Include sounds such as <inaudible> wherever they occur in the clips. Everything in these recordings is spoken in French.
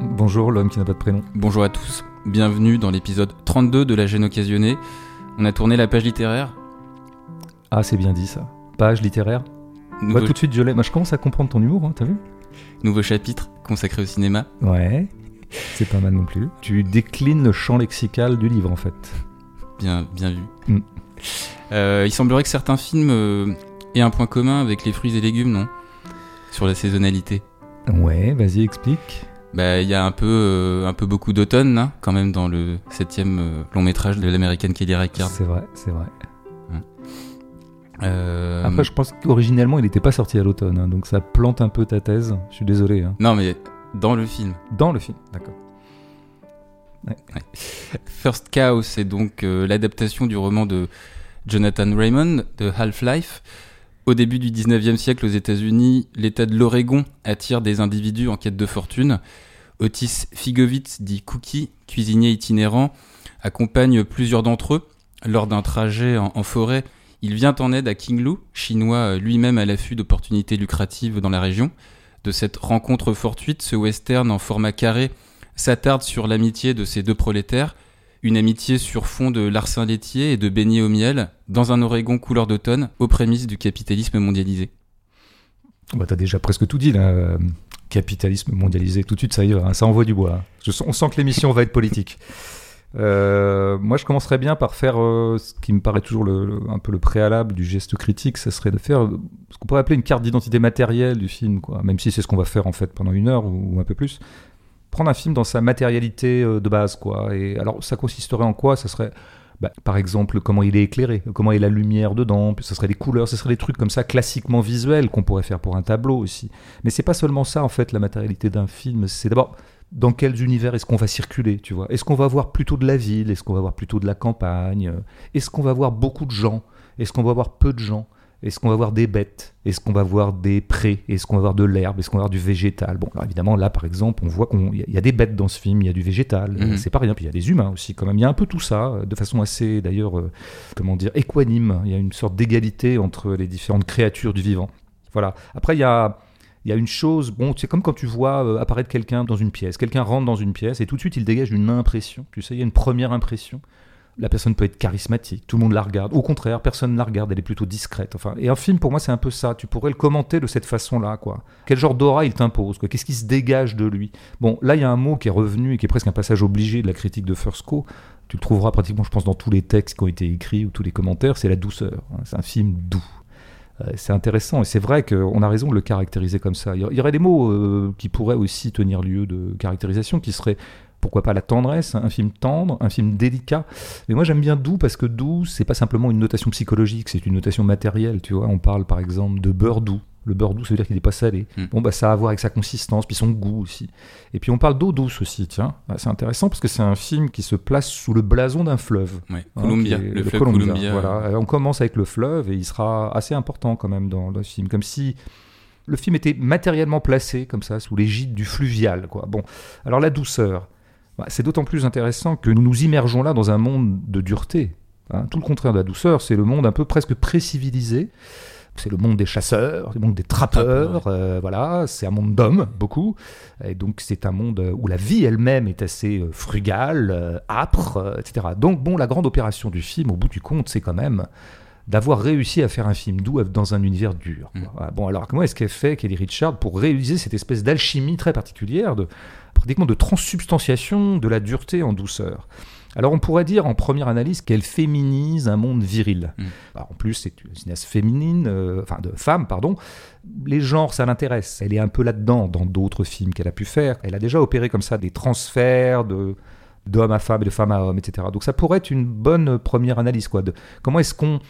Bonjour l'homme qui n'a pas de prénom. Bonjour à tous. Bienvenue dans l'épisode 32 de La gêne occasionnée. On a tourné la page littéraire. Ah, c'est bien dit ça. Page littéraire. Nouveau, Bah, tout de suite, je l'ai. Je commence à comprendre ton humour, hein, t'as vu? Nouveau chapitre consacré au cinéma. Ouais. C'est pas mal non plus. Tu déclines le champ lexical du livre, en fait. Bien, bien vu. Mm. Euh, il semblerait que certains films euh, aient un point commun avec les fruits et légumes, non? Sur la saisonnalité. Ouais, vas-y, explique. Bah, il y a un peu, euh, un peu beaucoup d'automne, hein, quand même, dans le septième euh, long métrage de l'américaine Kelly Reichardt. C'est vrai, c'est vrai. Euh, Après, je pense qu'originellement, il n'était pas sorti à l'automne, hein, donc ça plante un peu ta thèse. Je suis désolé. hein. Non, mais dans le film. Dans le film, d'accord. First Cow, c'est donc euh, l'adaptation du roman de Jonathan Raymond de Half-Life. Au début du 19e siècle aux États-Unis, l'État de l'Oregon attire des individus en quête de fortune. Otis Figovitz, dit Cookie, cuisinier itinérant, accompagne plusieurs d'entre eux. Lors d'un trajet en, forêt, il vient en aide à King Lu, chinois euh, lui-même à l'affût d'opportunités lucratives dans la région. De cette rencontre fortuite, ce western en format carré s'attarde sur l'amitié de ces deux prolétaires, une amitié sur fond de larcin laitier et de beignets au miel, dans un Oregon couleur d'automne, aux prémices du capitalisme mondialisé. Bah, t'as déjà presque tout dit, là. Capitalisme mondialisé, tout de suite, ça y va, hein, ça envoie du bois. Sens- on sent que l'émission va être politique. Euh, moi, je commencerais bien par faire euh, ce qui me paraît toujours un peu le préalable du geste critique, ça serait de faire euh, ce qu'on pourrait appeler une carte d'identité matérielle du film. Même si c'est ce qu'on va faire en fait pendant une heure ou un peu plus. Prendre un film dans sa matérialité euh, de base, quoi. Et alors, ça consisterait en quoi? Ça serait bah, par exemple, comment il est éclairé, comment est la lumière dedans, puis ce serait des couleurs, ce serait des trucs comme ça classiquement visuels qu'on pourrait faire pour un tableau aussi. Mais c'est pas seulement ça en fait la matérialité d'un film, c'est d'abord dans quels univers est-ce qu'on va circuler, tu vois? Est-ce qu'on va voir plutôt de la ville? Est-ce qu'on va voir plutôt de la campagne? Est-ce qu'on va voir beaucoup de gens? Est-ce qu'on va voir peu de gens? Est-ce qu'on va voir des bêtes? Est-ce qu'on va voir des prés? Est-ce qu'on va voir de l'herbe? Est-ce qu'on va voir du végétal? Bon, alors évidemment, là, par exemple, on voit qu'il y, a- il y a des bêtes dans ce film, il y a du végétal, Mhm. euh, c'est pas rien. Puis il y a des humains aussi, quand même. Il y a un peu tout ça, euh, de façon assez, d'ailleurs, euh, comment dire, équanime. Il y a une sorte d'égalité entre les différentes créatures du vivant. Voilà. Après, il y a, il y a une chose, bon, c'est comme quand tu vois apparaître quelqu'un dans une pièce. Quelqu'un rentre dans une pièce et tout de suite, il dégage une impression. Tu sais, il y a une première impression. La personne peut être charismatique, tout le monde la regarde. Au contraire, personne ne la regarde, elle est plutôt discrète. Enfin, et un film, pour moi, c'est un peu ça. Tu pourrais le commenter de cette façon-là, quoi. Quel genre d'aura il t'impose, quoi? Qu'est-ce qui se dégage de lui? Bon, là, il y a un mot qui est revenu et qui est presque un passage obligé de la critique de First Co. Tu le trouveras pratiquement, je pense, dans tous les textes qui ont été écrits ou tous les commentaires. C'est la douceur. hein. C'est un film doux. Euh, C'est intéressant et c'est vrai qu'on a raison de le caractériser comme ça. Il y a- il y aurait des mots euh, qui pourraient aussi tenir lieu de caractérisation qui seraient pourquoi pas la tendresse, un film tendre, un film délicat. Mais moi j'aime bien doux parce que doux, c'est pas simplement une notation psychologique, c'est une notation matérielle. Tu vois, on parle par exemple de beurre doux. Le beurre doux, ça veut dire qu'il n'est pas salé. Mm. Bon, bah ça a à voir avec sa consistance, puis son goût aussi. Et puis on parle d'eau douce aussi, tiens. Ah, C'est intéressant parce que c'est un film qui se place sous le blason d'un fleuve. Ouais, Hein, Columbia, le fleuve Columbia. Voilà. Euh, On commence avec le fleuve et il sera assez important quand même dans le film, comme si le film était matériellement placé comme ça sous l'égide du fluvial. Quoi. Bon, alors la douceur, c'est d'autant plus intéressant que nous nous immergeons là dans un monde de dureté. hein. Tout le contraire de la douceur, c'est le monde un peu presque pré-civilisé. C'est le monde des chasseurs, le monde des trappeurs, euh, voilà, c'est un monde d'hommes, beaucoup. Et donc c'est un monde où la vie elle-même est assez euh, frugale, euh, âpre, etc. Donc bon, la grande opération du film, au bout du compte, c'est quand même d'avoir réussi à faire un film doux dans un univers dur. Mm. Voilà. Bon, alors comment est-ce qu'elle fait Kelly Richard pour réaliser cette espèce d'alchimie très particulière, de pratiquement de transsubstantiation de la dureté en douceur? Alors on pourrait dire en première analyse qu'elle féminise un monde viril. Mm. Alors, en plus c'est une cinéaste féminine, euh, enfin de femme pardon. Les genres ça l'intéresse. Elle est un peu là-dedans dans d'autres films qu'elle a pu faire. Elle a déjà opéré comme ça des transferts de d'homme à femme et de femme à homme, etc. Donc ça pourrait être une bonne première analyse quoi. De comment est-ce qu'on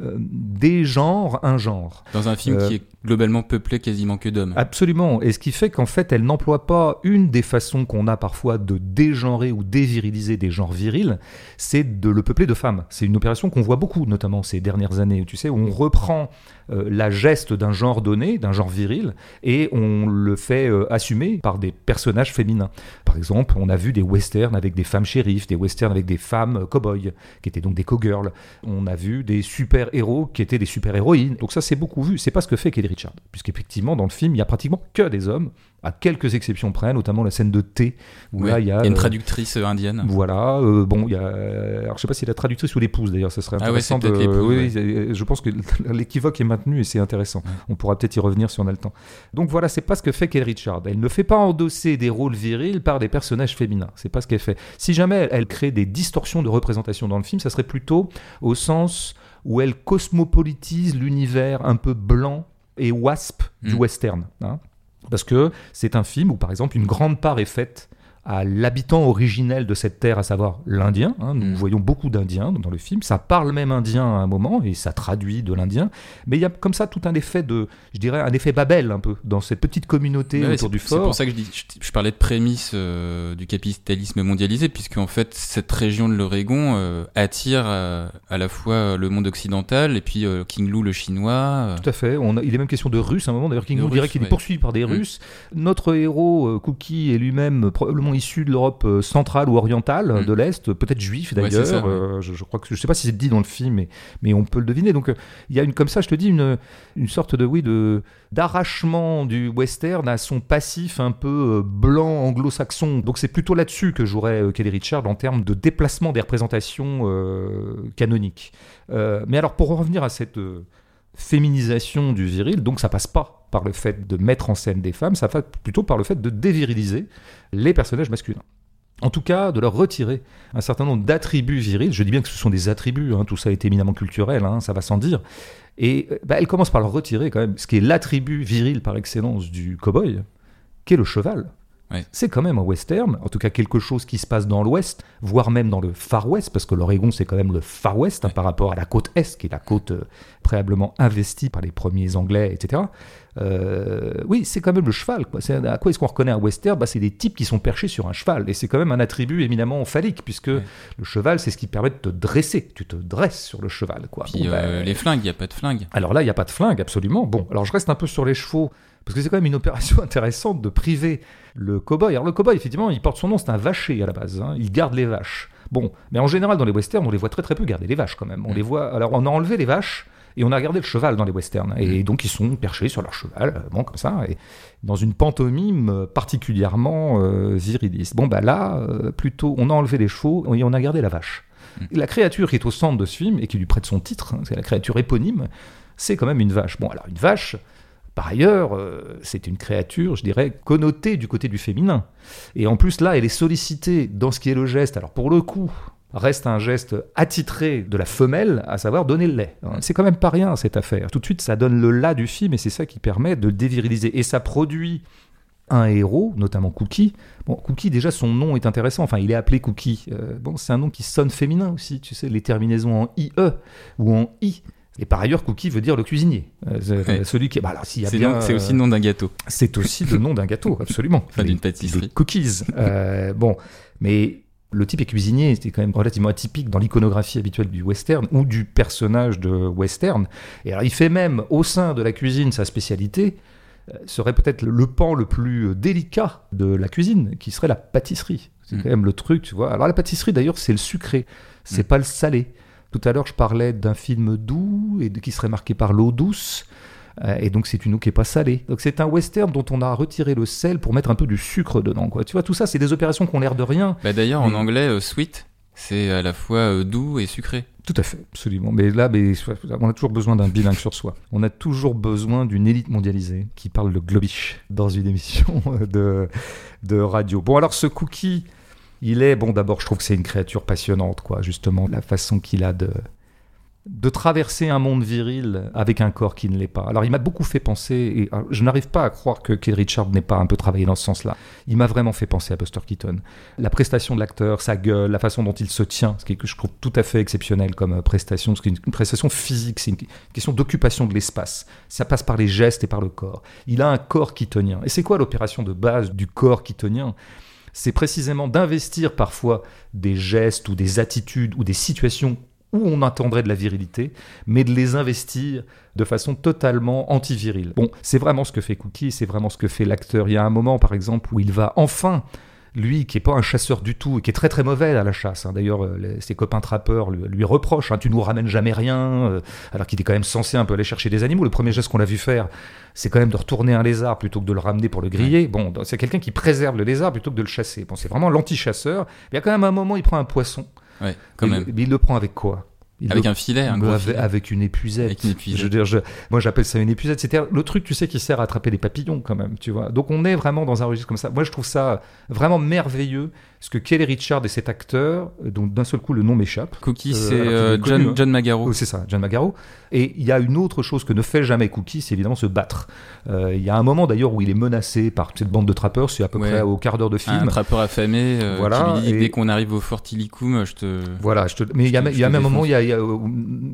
euh, dégenre un genre Dans un film Euh, qui est globalement peuplé quasiment que d'hommes. Absolument. Et ce qui fait qu'en fait, elle n'emploie pas une des façons qu'on a parfois de dégenrer ou déviriliser des genres virils, c'est de le peupler de femmes. C'est une opération qu'on voit beaucoup, notamment ces dernières années, tu sais, où on reprend euh, la geste d'un genre donné, d'un genre viril, et on le fait euh, assumer par des personnages féminins. Par exemple, on a vu des westerns avec des femmes shérifs, des westerns avec des femmes euh, cow-boys, qui étaient donc des cowgirls. On a vu des super-héros qui étaient des super-héroïnes. Donc ça, c'est beaucoup vu. C'est pas ce que fait Kelly Richard. Puisqu'effectivement, dans le film, il y a pratiquement que des hommes, à quelques exceptions près, notamment la scène de thé, où là il y a, une euh, traductrice indienne. Voilà, euh, bon, il y a. Alors, je sais pas si la traductrice ou l'épouse d'ailleurs, ça serait Ah ouais, intéressant de. oui, oui, je pense que <laughs> l'équivoque est maintenu et c'est intéressant. On pourra peut-être y revenir si on a le temps. Donc voilà, c'est pas ce que fait Kelly Richard. Elle ne fait pas endosser des rôles virils par des personnages féminins. C'est pas ce qu'elle fait. Si jamais elle crée des distorsions de représentation dans le film, ça serait plutôt au sens où elle cosmopolitise l'univers un peu blanc et wasp du Mm. western. hein. Parce que c'est un film où, par exemple, une grande part est faite à l'habitant originel de cette terre, à savoir l'Indien. hein. Nous Mm. voyons beaucoup d'Indiens dans le film. Ça parle même indien à un moment et ça traduit de l'Indien. Mais il y a comme ça tout un effet de, je dirais, un effet Babel un peu dans cette petite communauté Ouais, autour c'est- du C'est fort. pour ça que je, dis, je, je parlais de prémisse euh, du capitalisme mondialisé, puisque en fait cette région de l'Oregon euh, attire euh, à la fois le monde occidental et puis euh, King Lou le chinois. Tout à fait. On a- il est même question de Russes à un moment. D'ailleurs, King Kong dirait qu'il est poursuivi par des Mm. Russes. Notre héros, Cookie, est lui-même probablement issu de l'Europe euh, centrale ou orientale, Mm. de l'Est, peut-être juif Ouais, d'ailleurs. ouais. Euh, je, je crois que je sais pas si c'est dit dans le film, mais, mais on peut le deviner. Donc, euh, il y a une comme ça, je te dis, une, une sorte de oui de d'arrachement du western à son passif un peu blanc anglo-saxon. Donc, c'est plutôt là-dessus que jouerait Kelly Richard en termes de déplacement des représentations euh, canoniques. Euh, mais alors, pour revenir à cette féminisation du viril, donc ça passe pas par le fait de mettre en scène des femmes, ça passe plutôt par le fait de déviriliser les personnages masculins. En tout cas, de leur retirer un certain nombre d'attributs virils. Je dis bien que ce sont des attributs, hein, tout ça est éminemment culturel, hein, ça va sans dire. Et euh, bah, elle commence par leur retirer quand même ce qui est l'attribut viril par excellence du cow-boy, qui est le cheval. Ouais. C'est quand même un western, en tout cas quelque chose qui se passe dans l'ouest, voire même dans le far west, parce que l'Oregon c'est quand même le far west hein, par rapport à la côte est, qui est la côte euh, préalablement investie par les premiers Anglais, etc. Euh, oui, c'est quand même le cheval. Quoi. C'est- à quoi est-ce qu'on reconnaît un western? Bah, C'est des types qui sont perchés sur un cheval, et c'est quand même un attribut éminemment phallique, puisque Ouais. le cheval c'est ce qui permet de te dresser, tu te dresses sur le cheval. Quoi. Puis Bon, euh, bah, les flingues, il n'y a pas de flingues. alors là, il n'y a pas de flingue, absolument. Bon, alors je reste un peu sur les chevaux, parce que c'est quand même une opération <laughs> intéressante de priver le cow-boy. Alors le cow-boy, effectivement, il porte son nom, c'est un vacher à la base. hein. Il garde les vaches. Bon, mais en général, dans les westerns, on les voit très très peu garder les vaches quand même. On Mm. les voit. Alors on a enlevé les vaches. Et on a gardé le cheval dans les westerns. Et donc ils sont perchés sur leur cheval, euh, bon, comme ça, et dans une pantomime euh, particulièrement euh, viriliste. Bon, bah là, euh, plutôt, on a enlevé les chevaux et on a gardé la vache. Et La créature qui est au centre de ce film et qui lui prête son titre, hein, c'est la créature éponyme, c'est quand même une vache. Bon, alors une vache, par ailleurs, euh, c'est une créature, je dirais, connotée du côté du féminin. Et en plus, là, elle est sollicitée dans ce qui est le geste. Alors pour le coup, reste un geste attitré de la femelle, à savoir donner le lait. hein. C'est quand même pas rien cette affaire. Tout de suite, ça donne le là du film et c'est ça qui permet de le déviriliser. Et ça produit un héros, notamment Cookie. Bon, Cookie, déjà, son nom est intéressant. Enfin, il est appelé Cookie. Euh, bon, c'est un nom qui sonne féminin aussi. Tu sais, les terminaisons en IE ou en I. Et par ailleurs, Cookie veut dire le cuisinier. Euh, c'est- Ouais. Celui qui. Bah, alors, s'il y a C'est bien, donc- c'est euh, aussi le nom d'un gâteau. c'est aussi le nom d'un gâteau, absolument. Enfin, Les- d'une pâtisserie. cookies. <laughs> Euh, bon, mais le type est cuisinier, c'était quand même relativement atypique dans l'iconographie habituelle du western ou du personnage de western. Et alors, il fait même au sein de la cuisine sa spécialité euh, serait peut-être le pan le plus euh, délicat de la cuisine, qui serait la pâtisserie. C'est Mm. quand même le truc, tu vois. Alors la pâtisserie, d'ailleurs, c'est le sucré, c'est Mm. pas le salé. Tout à l'heure, je parlais d'un film doux et qui serait marqué par l'eau douce. Euh, et donc c'est une eau qui est pas salée. Donc c'est un western dont on a retiré le sel pour mettre un peu du sucre dedans. Quoi. Tu vois, tout ça, c'est des opérations qui ont l'air de rien. Bah, D'ailleurs, en Mais- anglais, euh, sweet, c'est à la fois euh, doux et sucré. Tout à fait, absolument. Mais là, mais, on a toujours besoin d'un bilingue sur soi. On a toujours besoin d'une élite mondialisée qui parle le globish dans une émission <laughs> de, de radio. Bon, alors ce cookie, il est, bon, d'abord, je trouve que c'est une créature passionnante, quoi, justement, la façon qu'il a de de traverser un monde viril avec un corps qui ne l'est pas. Alors il m'a beaucoup fait penser, et je n'arrive pas à croire que Keith Richard n'ait pas un peu travaillé dans ce sens-là. Il m'a vraiment fait penser à Buster Keaton. La prestation de l'acteur, sa gueule, la façon dont il se tient, ce qui je trouve tout à fait exceptionnel comme euh, prestation, ce qui est une prestation physique, c'est une question d'occupation de l'espace. Ça passe par les gestes et par le corps. Il a un corps keatonien. Et c'est quoi l'opération de base du corps keatonien? C'est précisément d'investir parfois des gestes ou des attitudes ou des situations où on attendrait de la virilité, mais de les investir de façon totalement antivirile. Bon, c'est vraiment ce que fait Cookie, c'est vraiment ce que fait l'acteur. Il y a un moment, par exemple, où il va enfin lui qui est pas un chasseur du tout et qui est très très mauvais à la chasse. hein. D'ailleurs, euh, ses copains trappeurs lui, lui reprochent hein, tu nous ramènes jamais rien, euh, alors qu'il est quand même censé un peu aller chercher des animaux. Le premier geste qu'on l'a vu faire, c'est quand même de retourner un lézard plutôt que de le ramener pour le griller. Bon, c'est quelqu'un qui préserve le lézard plutôt que de le chasser. Bon, c'est vraiment l'anti-chasseur. Il y a quand même un moment, il prend un poisson. Ouais, quand même. Mais il le prend avec quoi? Il Avec le- un filet, un gros avec, filet. avec une épuisette. Avec une épuisette. Je veux dire, je- moi j'appelle ça une épuisette. C'était le truc, tu sais, qui sert à attraper les papillons quand même, tu vois. Donc on est vraiment dans un registre comme ça. Moi je trouve ça vraiment merveilleux, ce que Kelly Richard et cet acteur, euh, dont d'un seul coup le nom m'échappe. Cookie, Euh, c'est euh, connu, hein. John Magaro. Oh, c'est ça, John Magaro. Et il y a une autre chose que ne fait jamais Cookie, c'est évidemment se battre. Euh, Il y a un moment d'ailleurs où il est menacé par cette bande de trappeurs, c'est à peu Ouais. près au quart d'heure de Un film. trappeur affamé Voilà, qui lui dit et- dès qu'on arrive au Fort Illicum, je te. Voilà, je te... mais il y a, y même un moment, il y a, il y a, euh,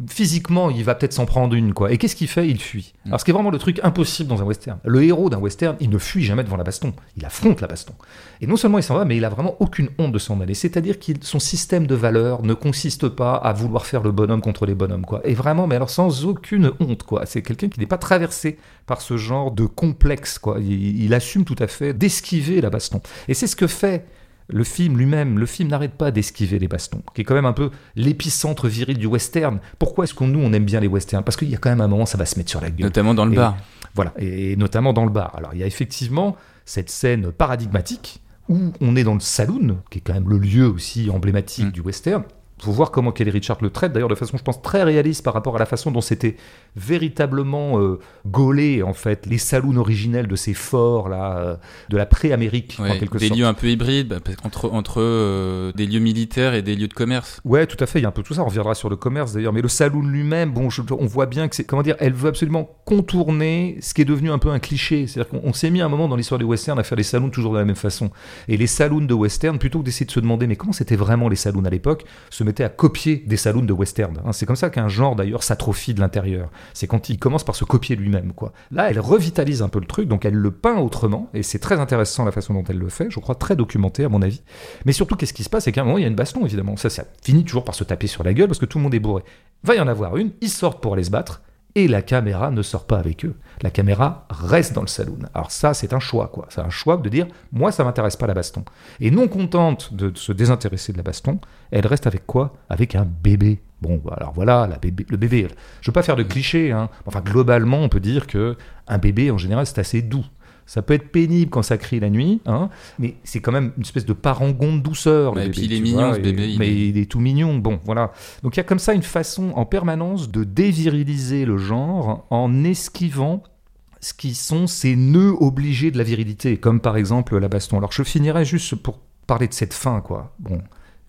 physiquement, il va peut-être s'en prendre une, quoi. Et qu'est-ce qu'il fait? Il fuit. Mm. Alors, ce qui est vraiment le truc impossible dans un western. Le héros d'un western, il ne fuit jamais devant la baston. Il affronte la baston. Et non seulement il s'en va, mais il a vraiment aucune honte de s'en aller. C'est-à-dire que son système de valeurs ne consiste pas à vouloir faire le bonhomme contre les bonhommes, quoi. Et vraiment, mais alors sans aucune honte, quoi. C'est quelqu'un qui n'est pas traversé par ce genre de complexe, quoi. Il, il assume tout à fait d'esquiver la baston. Et c'est ce que fait le film lui-même, le film n'arrête pas d'esquiver les bastons, qui est quand même un peu l'épicentre viril du western. Pourquoi est-ce qu'on nous on aime bien les westerns? Parce qu'il y a quand même un moment ça va se mettre sur la gueule. Notamment dans le Et- bar. Voilà, et, et notamment dans le bar. Alors il y a effectivement cette scène paradigmatique où on est dans le saloon, qui est quand même le lieu aussi emblématique Mm. du western. faut voir comment Kelly Richard le traite, d'ailleurs de façon, je pense, très réaliste par rapport à la façon dont c'était véritablement euh, gaulé, en fait, les saloons originels de ces forts, là, euh, de la pré-Amérique, en Ouais, quelque des sorte. lieux un peu hybrides, bah, qu'entre entre euh, des lieux militaires et des lieux de commerce. Ouais, tout à fait, il y a un peu tout ça, on reviendra sur le commerce d'ailleurs, mais le saloon lui-même, bon, je- on voit bien que c'est, comment dire, elle veut absolument contourner ce qui est devenu un peu un cliché, c'est-à-dire qu'on on s'est mis un moment dans l'histoire du western à faire les saloons toujours de la même façon, et les saloons de western, plutôt que d'essayer de se demander mais comment c'était vraiment les saloons à l'époque, se mettaient à copier des saloons de western, hein. c'est comme ça qu'un genre d'ailleurs s'atrophie de l'intérieur, c'est quand il commence par se copier lui-même, quoi. Là, elle revitalise un peu le truc, donc elle le peint autrement, et c'est très intéressant la façon dont elle le fait, je crois très documenté à mon avis, mais surtout, qu'est-ce qui se passe C'est qu'à un moment, il y a une baston, évidemment. Ça, ça finit toujours par se taper sur la gueule parce que tout le monde est bourré. Va y en avoir une, ils sortent pour aller se battre, et la caméra ne sort pas avec eux. La caméra reste dans le saloon. Alors ça, c'est un choix, quoi. C'est un choix de dire, moi, ça m'intéresse pas la baston. Et non contente de se désintéresser de la baston, elle reste avec quoi? Avec un bébé. Bon, bah, alors voilà, la bébé, le bébé. Je veux pas faire de clichés, hein. Enfin, globalement, on peut dire que un bébé, en général, c'est assez doux. Ça peut être pénible quand ça crie la nuit, hein, mais c'est quand même une espèce de parangon de douceur. le et puis il est mignon, vois, ce et- bébé, il mais est- il est tout mignon. Bon, voilà. Donc il y a comme ça une façon en permanence de déviriliser le genre en esquivant ce qui sont ces nœuds obligés de la virilité, comme par exemple la baston. Alors je finirai juste pour parler de cette fin, quoi. Bon,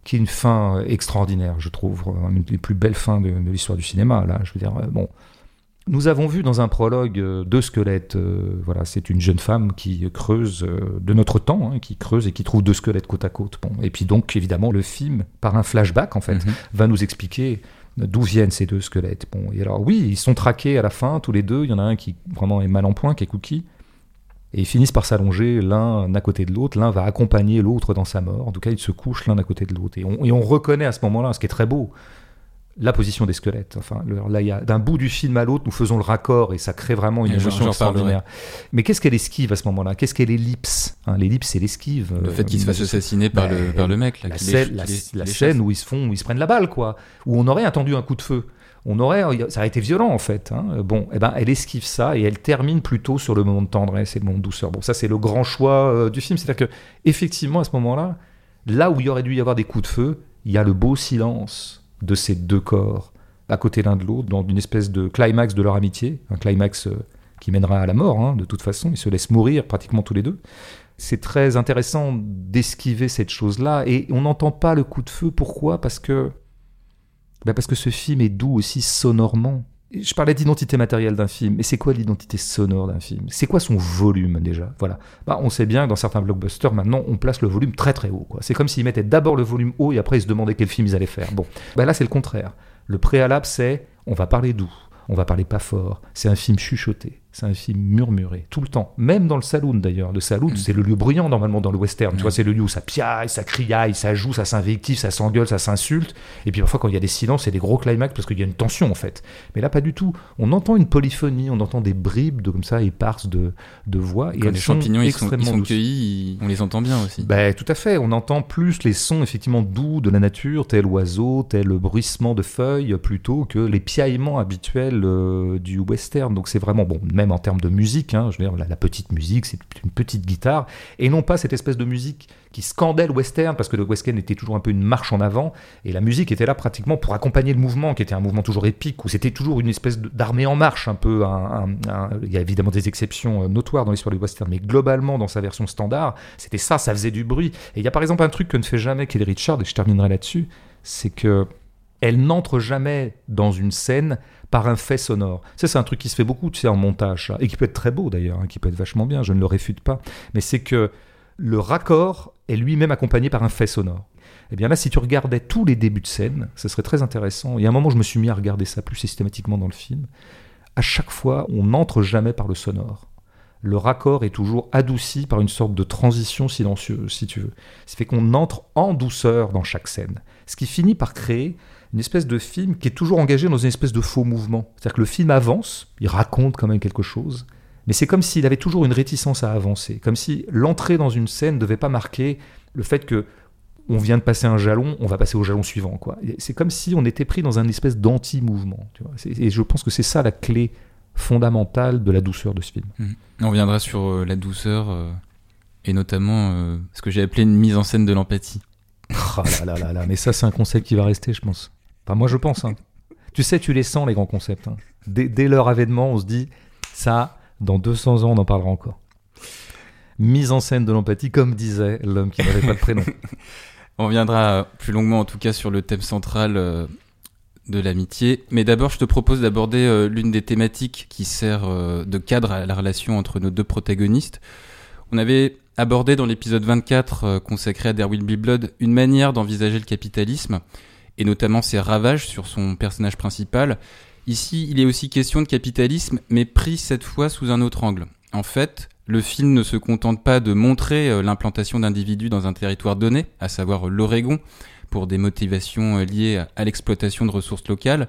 qui est une fin euh, extraordinaire, je trouve, euh, une des plus belles fins de, de l'histoire du cinéma. Là, je veux dire, euh, bon. Nous avons vu dans un prologue deux squelettes. euh, voilà, c'est une jeune femme qui creuse euh, de notre temps, hein, qui creuse et qui trouve deux squelettes côte à côte. Bon, et puis donc évidemment le film, par un flashback en fait, Mhm. va nous expliquer d'où viennent ces deux squelettes. Bon, et alors oui, ils sont traqués à la fin tous les deux. Il y en a un qui vraiment est mal en point, qui est Cookie. Et ils finissent par s'allonger l'un à côté de l'autre. L'un va accompagner l'autre dans sa mort. En tout cas, ils se couchent l'un à côté de l'autre. Et on, et on reconnaît à ce moment-là, ce qui est très beau, la position des squelettes. Enfin, le- là, il y a d'un bout du film à l'autre, nous faisons le raccord et ça crée vraiment une Et émotion extraordinaire. Mais qu'est-ce qu'elle esquive à ce moment-là? Qu'est-ce qu'elle ellipse? Hein, L'ellipse, c'est l'esquive. Le Euh, fait qu'il se fasse assassiner par, le, par le mec. Là, la les- scène, la, les- la les scène chasse. où ils se font, où ils se prennent la balle, quoi. Où on aurait attendu un coup de feu. On aurait, ça aurait été violent en fait. hein. Bon, eh ben, elle esquive ça et elle termine plutôt sur le moment de tendresse et le moment de douceur. Bon, ça c'est le grand choix euh, du film, c'est-à-dire que effectivement à ce moment-là, là où il y aurait dû y avoir des coups de feu, il y a le beau silence de ces deux corps à côté l'un de l'autre, dans une espèce de climax de leur amitié, un climax euh, qui mènera à la mort. hein, de toute façon, ils se laissent mourir pratiquement tous les deux. C'est très intéressant d'esquiver cette chose-là et on n'entend pas le coup de feu. Pourquoi? Parce que bah parce que ce film est doux aussi sonorement. Je parlais d'identité matérielle d'un film, mais c'est quoi l'identité sonore d'un film? C'est quoi son volume déjà? Voilà. Bah, on sait bien que dans certains blockbusters, maintenant, on place le volume très très haut. C'est comme s'ils mettaient d'abord le volume haut et après ils se demandaient quel film ils allaient faire. Bon, bah là c'est le contraire. Le préalable c'est on va parler doux, on va parler pas fort. C'est un film chuchoté. C'est un film murmuré, tout le temps. Même dans le saloon d'ailleurs. Le saloon, Mm. c'est le lieu bruyant normalement dans le western. Tu vois, c'est le lieu où ça piaille, ça criaille, ça joue, ça s'invective, ça s'engueule, ça s'insulte. Et puis parfois, quand il y a des silences, c'est des gros climax parce qu'il y a une tension en fait. Mais là, pas du tout. On entend une polyphonie, on entend des bribes de, comme ça, éparses de, de voix. Et Quand elles les sont champignons ils sont, ils sont cueillis, on les entend bien aussi. Ben, tout à fait. On entend plus les sons effectivement doux de la nature, tel oiseau, tel bruissement de feuilles, plutôt que les piaillements habituels euh, du western. Donc c'est vraiment bon, même en termes de musique. hein, je veux dire, la, petite musique, c'est une petite guitare, et non pas cette espèce de musique qui scandait le western, parce que le western était toujours un peu une marche en avant, et la musique était là pratiquement pour accompagner le mouvement, qui était un mouvement toujours épique, où c'était toujours une espèce d'armée en marche, un peu. il y a évidemment des exceptions euh, notoires dans l'histoire du western, mais globalement, dans sa version standard, c'était ça, ça faisait du bruit. Et il y a par exemple un truc que ne fait jamais Kelly Richard, et je terminerai là-dessus, c'est que elle n'entre jamais dans une scène par un fait sonore. Ça, c'est un truc qui se fait beaucoup, tu sais, en montage, et qui peut être très beau d'ailleurs, hein, qui peut être vachement bien, je ne le réfute pas. Mais c'est que le raccord est lui-même accompagné par un fait sonore. Eh bien là, si tu regardais tous les débuts de scène, ce serait très intéressant. Il y a un moment, je me suis mis à regarder ça plus systématiquement dans le film. À chaque fois, on n'entre jamais par le sonore. Le raccord est toujours adouci par une sorte de transition silencieuse, si tu veux. Ça fait qu'on entre en douceur dans chaque scène. Ce qui finit par créer une espèce de film qui est toujours engagé dans une espèce de faux mouvement. C'est-à-dire que le film avance, il raconte quand même quelque chose, mais c'est comme s'il avait toujours une réticence à avancer, comme si l'entrée dans une scène ne devait pas marquer le fait que on vient de passer un jalon, on va passer au jalon suivant. quoi. C'est comme si on était pris dans un espèce d'anti-mouvement. Et je pense que c'est ça la clé fondamentale de la douceur de ce film. On reviendra sur euh, la douceur euh, et notamment euh, ce que j'ai appelé une mise en scène de l'empathie. Ah là là là là, mais ça c'est un concept qui va rester, je pense. Enfin, moi je pense. hein. Tu sais, tu les sens les grands concepts. hein. Dès, leur avènement, on se dit, ça, dans 200 ans, on en parlera encore. Mise en scène de l'empathie, comme disait l'homme qui n'avait pas de prénom. <laughs> On reviendra plus longuement en tout cas sur le thème central euh, de l'amitié. Mais d'abord, je te propose d'aborder euh, l'une des thématiques qui sert euh, de cadre à la relation entre nos deux protagonistes. On avait abordé dans l'épisode 24 euh, consacré à There Will Blood une manière d'envisager le capitalisme et notamment ses ravages sur son personnage principal. Ici, il est aussi question de capitalisme, mais pris cette fois sous un autre angle. En fait, le film ne se contente pas de montrer euh, l'implantation d'individus dans un territoire donné, à savoir l'Oregon, pour des motivations euh, liées à- à l'exploitation de ressources locales.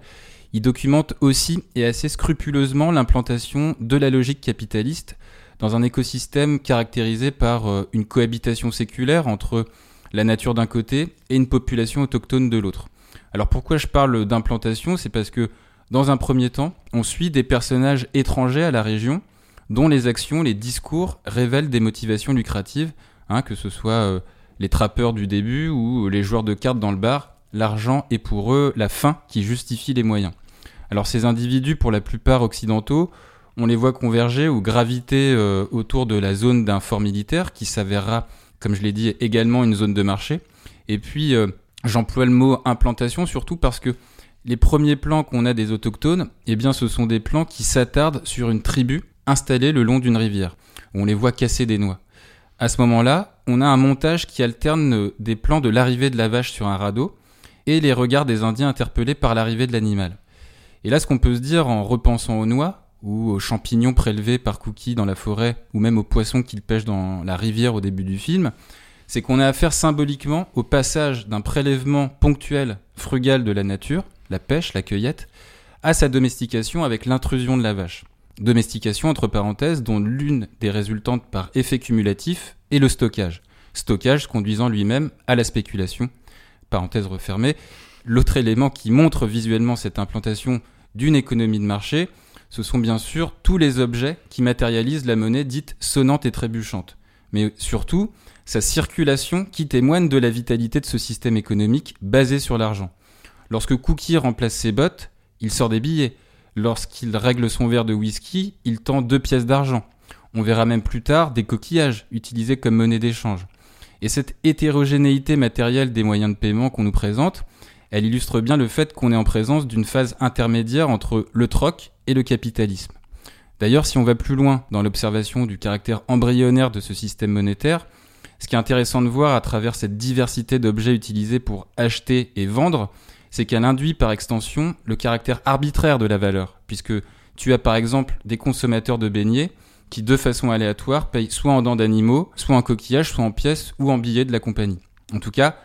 Il documente aussi et assez scrupuleusement l'implantation de la logique capitaliste dans un écosystème caractérisé par euh, une cohabitation séculaire entre la nature d'un côté et une population autochtone de l'autre. Alors pourquoi je parle d'implantation? C'est parce que dans un premier temps, on suit des personnages étrangers à la région dont les actions, les discours révèlent des motivations lucratives, hein, que ce soit euh, les trappeurs du début ou les joueurs de cartes dans le bar. L'argent est pour eux la fin qui justifie les moyens. Alors ces individus, pour la plupart occidentaux, on les voit converger ou graviter euh, autour de la zone d'un fort militaire qui s'avérera, comme je l'ai dit, également une zone de marché. Et puis, euh, j'emploie le mot implantation surtout parce que les premiers plans qu'on a des autochtones, eh bien, ce sont des plans qui s'attardent sur une tribu installée le long d'une rivière, on les voit casser des noix. À ce moment-là, on a un montage qui alterne euh, des plans de l'arrivée de la vache sur un radeau et les regards des Indiens interpellés par l'arrivée de l'animal. Et là, ce qu'on peut se dire en repensant aux noix, ou aux champignons prélevés par Cookie dans la forêt, ou même aux poissons qu'il pêche dans la rivière au début du film, c'est qu'on a affaire symboliquement au passage d'un prélèvement ponctuel, frugal de la nature, la pêche, la cueillette, à sa domestication avec l'intrusion de la vache. Domestication, entre parenthèses, dont l'une des résultantes par effet cumulatif est le stockage. Stockage conduisant lui-même à la spéculation. Parenthèse refermée. L'autre élément qui montre visuellement cette implantation d'une économie de marché, ce sont bien sûr tous les objets qui matérialisent la monnaie dite sonnante et trébuchante. Mais surtout, sa circulation qui témoigne de la vitalité de ce système économique basé sur l'argent. Lorsque Cookie remplace ses bottes, il sort des billets. Lorsqu'il règle son verre de whisky, il tend deux pièces d'argent. On verra même plus tard des coquillages utilisés comme monnaie d'échange. Et cette hétérogénéité matérielle des moyens de paiement qu'on nous présente, elle illustre bien le fait qu'on est en présence d'une phase intermédiaire entre le troc et le capitalisme. D'ailleurs, si on va plus loin dans l'observation du caractère embryonnaire de ce système monétaire, ce qui est intéressant de voir à travers cette diversité d'objets utilisés pour acheter et vendre, c'est qu'elle induit par extension le caractère arbitraire de la valeur, puisque Tu as par exemple des consommateurs de beignets qui, de façon aléatoire, payent soit en dents d'animaux, soit en coquillages, soit en pièces ou en billets de la compagnie. En tout cas,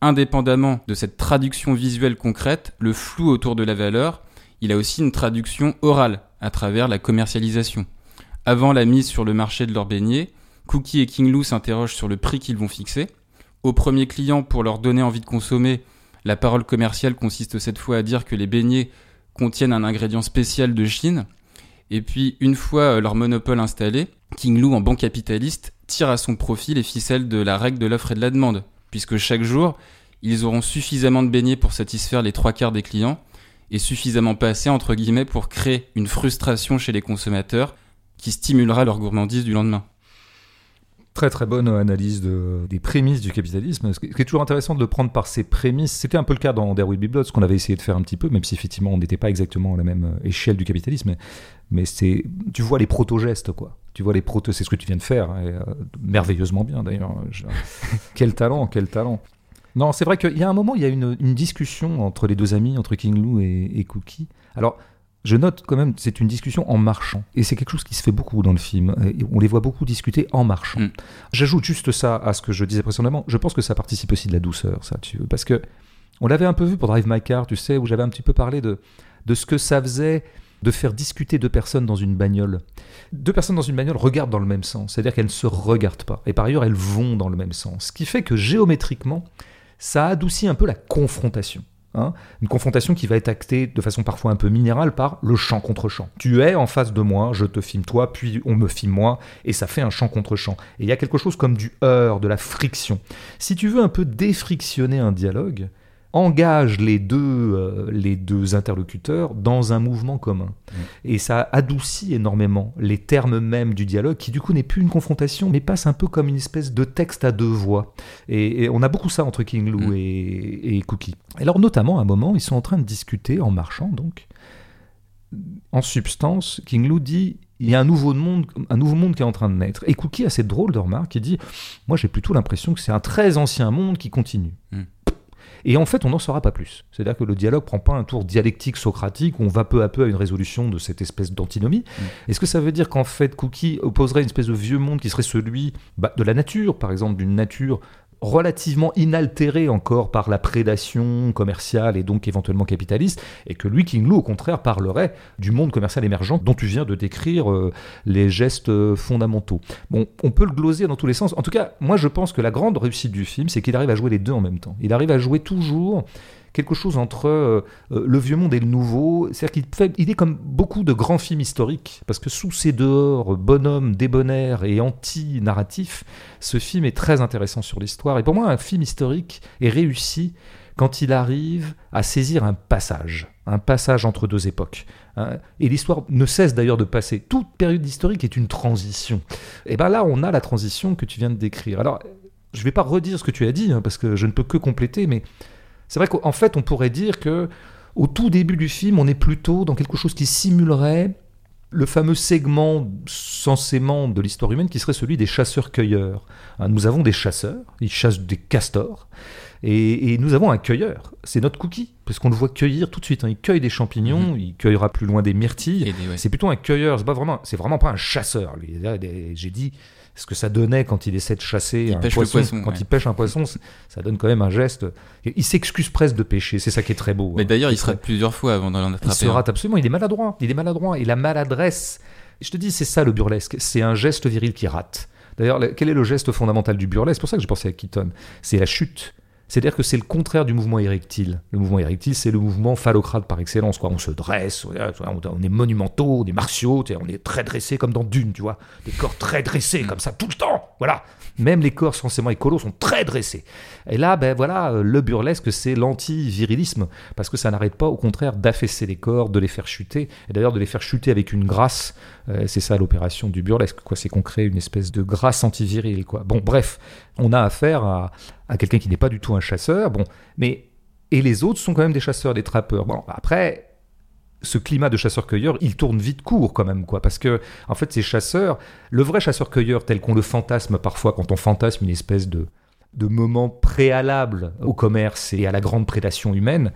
indépendamment de cette traduction visuelle concrète, le flou autour de la valeur, il a aussi une traduction orale à travers la commercialisation. Avant la mise sur le marché de leurs beignets, Cookie et King Lou s'interrogent sur le prix qu'ils vont fixer. Au premier client, pour leur donner envie de consommer, la parole commerciale consiste cette fois à dire que les beignets contiennent un ingrédient spécial de Chine. Et puis, une fois euh, leur monopole installé, King Lou, en bon capitaliste, tire à son profit les ficelles de la règle de l'offre et de la demande, puisque chaque jour, ils auront suffisamment de beignets pour satisfaire les trois quarts des clients, et suffisamment pas assez, entre guillemets, pour créer une frustration chez les consommateurs qui stimulera leur gourmandise du lendemain. Très très bonne analyse de, des prémices du capitalisme. Ce qui est toujours intéressant de le prendre par ses prémices, c'était un peu le cas dans There Will Be Blood, ce qu'on avait essayé de faire un petit peu, même si effectivement on n'était pas exactement à la même échelle du capitalisme. Mais, c'est, tu vois les proto-gestes, quoi. Tu vois les proto, c'est ce que tu viens de faire, et, euh, merveilleusement bien d'ailleurs. <laughs> quel talent, quel talent. Non, c'est vrai qu'il y a un moment, il y a une, une, discussion entre les deux amis, entre King Lou et, et Cookie. Alors, je note quand même, c'est une discussion en marchant. Et c'est quelque chose qui se fait beaucoup dans le film. on les voit beaucoup discuter en marchant. Mm. J'ajoute juste ça à ce que je disais précédemment. Je pense que ça participe aussi de la douceur, ça, tu veux. Parce que on l'avait un peu vu pour Drive My Car, tu sais, où j'avais un petit peu parlé de, de ce que ça faisait de faire discuter deux personnes dans une bagnole. Deux personnes dans une bagnole regardent dans le même sens, c'est-à-dire qu'elles ne se regardent pas. Et par ailleurs, elles vont dans le même sens. Ce qui fait que géométriquement, ça adoucit un peu la confrontation. Hein, une confrontation qui va être actée de façon parfois un peu minérale par le champ contre champ. Tu es en face de moi, je te filme toi, puis on me filme moi, et ça fait un champ contre champ. Et il y a quelque chose comme du heurt, de la friction. Si tu veux un peu défrictionner un dialogue, engage les deux, euh, les deux interlocuteurs dans un mouvement commun. Mm. Et ça adoucit énormément les termes mêmes du dialogue, qui du coup n'est plus une confrontation, mais passe un peu comme une espèce de texte à deux voix. Et, on a beaucoup ça entre King Lou mm. et, et, Cookie. Alors notamment, à un moment, ils sont en train de discuter, en marchant donc, en substance, King Lou dit il y a un nouveau monde, un nouveau monde qui est en train de naître. Et Cookie a cette drôle de remarque qui dit Moi, j'ai plutôt l'impression que c'est un très ancien monde qui continue. Mm. Et en fait, on n'en saura pas plus. C'est-à-dire que le dialogue prend pas un tour dialectique socratique où on va peu à peu à une résolution de cette espèce d'antinomie. Mm. Est-ce que ça veut dire qu'en fait, Cookie opposerait une espèce de vieux monde qui serait celui bah, de la nature, par exemple, d'une nature relativement inaltéré encore par la prédation commerciale et donc éventuellement capitaliste, et que lui, King Lou, au contraire, parlerait du monde commercial émergent dont tu viens de décrire euh, les gestes euh, fondamentaux. Bon, on peut le gloser dans tous les sens. En tout cas, moi je pense que la grande réussite du film, c'est qu'il arrive à jouer les deux en même temps. Il arrive à jouer toujours quelque chose entre euh, euh, le vieux monde et le nouveau. C'est-à-dire qu'il il est comme beaucoup de grands films historiques, parce que sous ces dehors bonhomme, débonnaire et anti-narratif, ce film est très intéressant sur l'histoire. Et pour moi, un film historique est réussi quand il arrive à saisir un passage, un passage entre deux époques. Hein. Et l'histoire ne cesse d'ailleurs de passer. Toute période historique est une transition. Et bien là, on a la transition que tu viens de décrire. Alors, je ne vais pas redire ce que tu as dit, hein, parce que je ne peux que compléter, mais c'est vrai qu'en fait, on pourrait dire que au tout début du film, on est plutôt dans quelque chose qui simulerait le fameux segment censément de l'histoire humaine qui serait celui des chasseurs-cueilleurs. Hein, nous avons des chasseurs, ils chassent des castors, et, nous avons un cueilleur, c'est notre cookie, parce qu'on le voit cueillir tout de suite. Hein. Il cueille des champignons, mhm. il cueillera plus loin des myrtilles. C'est plutôt un cueilleur, c'est pas vraiment, c'est vraiment pas un chasseur. J'ai dit, ce que ça donnait quand il essaie de chasser un poisson, quand il pêche un poisson, <laughs> ça donne quand même un geste. Il s'excuse presque de pêcher, c'est ça qui est très beau. Mais hein. d'ailleurs, il, se rate plusieurs fois avant d'en attraper. Il se rate absolument, il est maladroit, il est maladroit et la maladresse. Je te dis, c'est ça le burlesque, c'est un geste viril qui rate. D'ailleurs, quel est le geste fondamental du burlesque? C'est pour ça que j'ai pensé à Keaton. C'est la chute. C'est-à-dire que c'est le contraire du mouvement érectile. Le mouvement érectile, c'est le mouvement phallocrate par excellence. Quoi. On se dresse, on est monumentaux, on est martiaux, on est très dressés comme dans Dune, tu vois. Des corps très dressés comme ça tout le temps. Voilà. Même les corps censément écolos sont très dressés. Et là, ben voilà, le burlesque, c'est l'anti-virilisme, parce que ça n'arrête pas, au contraire, d'affaisser les corps, de les faire chuter, et d'ailleurs de les faire chuter avec une grâce. Euh, c'est ça l'opération du burlesque, quoi. C'est qu'on crée une espèce de grâce anti-virile, quoi. Bon, bref, on a affaire à, à quelqu'un qui n'est pas du tout un chasseur, bon, mais et les autres sont quand même des chasseurs, des trappeurs. Bon, après, ce climat de chasseur-cueilleur, il tourne vite court quand même, quoi, parce que en fait, ces chasseurs, le vrai chasseur-cueilleur tel qu'on le fantasme parfois quand on fantasme une espèce de de moments préalables au commerce et à la grande prédation humaine,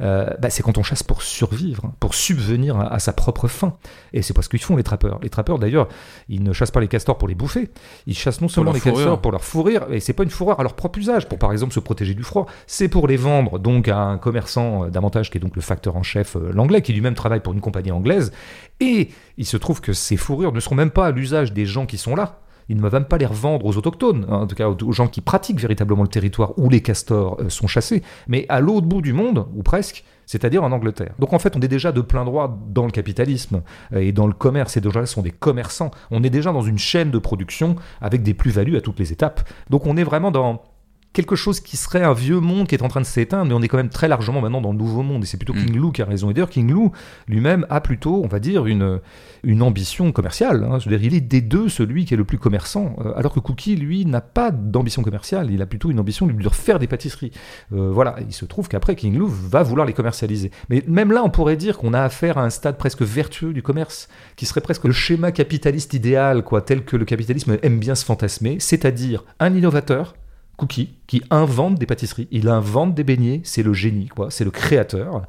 euh, bah, c'est quand on chasse pour survivre, hein, pour subvenir à, sa propre faim. Et c'est pas ce qu'ils font les trappeurs. Les trappeurs d'ailleurs, ils ne chassent pas les castors pour les bouffer, ils chassent non seulement les castors pour leur fourrir, et c'est pas une fourrure à leur propre usage, pour par exemple se protéger du froid, c'est pour les vendre donc à un commerçant euh, davantage qui est donc le facteur en chef, euh, l'anglais, qui lui-même travaille pour une compagnie anglaise. Et il se trouve que ces fourrures ne seront même pas à l'usage des gens qui sont là, ils ne va même pas les revendre aux autochtones, hein, en tout cas aux gens qui pratiquent véritablement le territoire où les castors euh, sont chassés, mais à l'autre bout du monde, ou presque, c'est-à-dire en Angleterre. Donc en fait, on est déjà de plein droit dans le capitalisme euh, et dans le commerce, et déjà sont des commerçants. On est déjà dans une chaîne de production avec des plus-values à toutes les étapes. Donc on est vraiment dans quelque chose qui serait un vieux monde qui est en train de s'éteindre, mais on est quand même très largement maintenant dans le nouveau monde. Et c'est plutôt mm. King Lou qui a raison. Et d'ailleurs, King Lou lui-même a plutôt, on va dire, une, une ambition commerciale. Hein. Je veux dire, il est des deux celui qui est le plus commerçant, euh, alors que Cookie, lui, n'a pas d'ambition commerciale. Il a plutôt une ambition de faire des pâtisseries. Euh, voilà, il se trouve qu'après, King Lou va vouloir les commercialiser. Mais même là, on pourrait dire qu'on a affaire à un stade presque vertueux du commerce, qui serait presque le schéma capitaliste idéal, quoi, tel que le capitalisme aime bien se fantasmer, c'est-à-dire un innovateur Cookie, qui invente des pâtisseries. Il invente des beignets, c'est le génie, quoi. C'est le créateur.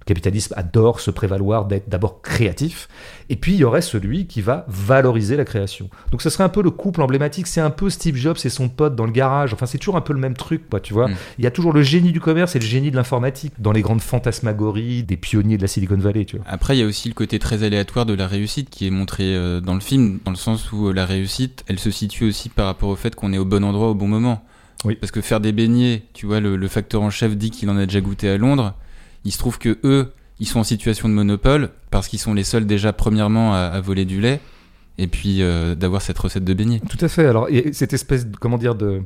Le capitalisme adore se prévaloir d'être d'abord créatif. Et puis il y aurait celui qui va valoriser la création. Donc ce serait un peu le couple emblématique. C'est un peu Steve Jobs et son pote dans le garage. Enfin, c'est toujours un peu le même truc, quoi, tu vois. Mm. Il y a toujours le génie du commerce et le génie de l'informatique dans les grandes fantasmagories des pionniers de la Silicon Valley, tu vois. Après, il y a aussi le côté très aléatoire de la réussite qui est montré euh, dans le film, dans le sens où euh, la réussite, elle se situe aussi par rapport au fait qu'on est au bon endroit au bon moment. Oui. Parce que faire des beignets, tu vois, le, facteur en chef dit qu'il en a déjà goûté à Londres. Il se trouve que eux, ils sont en situation de monopole parce qu'ils sont les seuls déjà premièrement à, voler du lait et puis euh, d'avoir cette recette de beignets. Tout à fait. Alors cette espèce, de, comment dire, de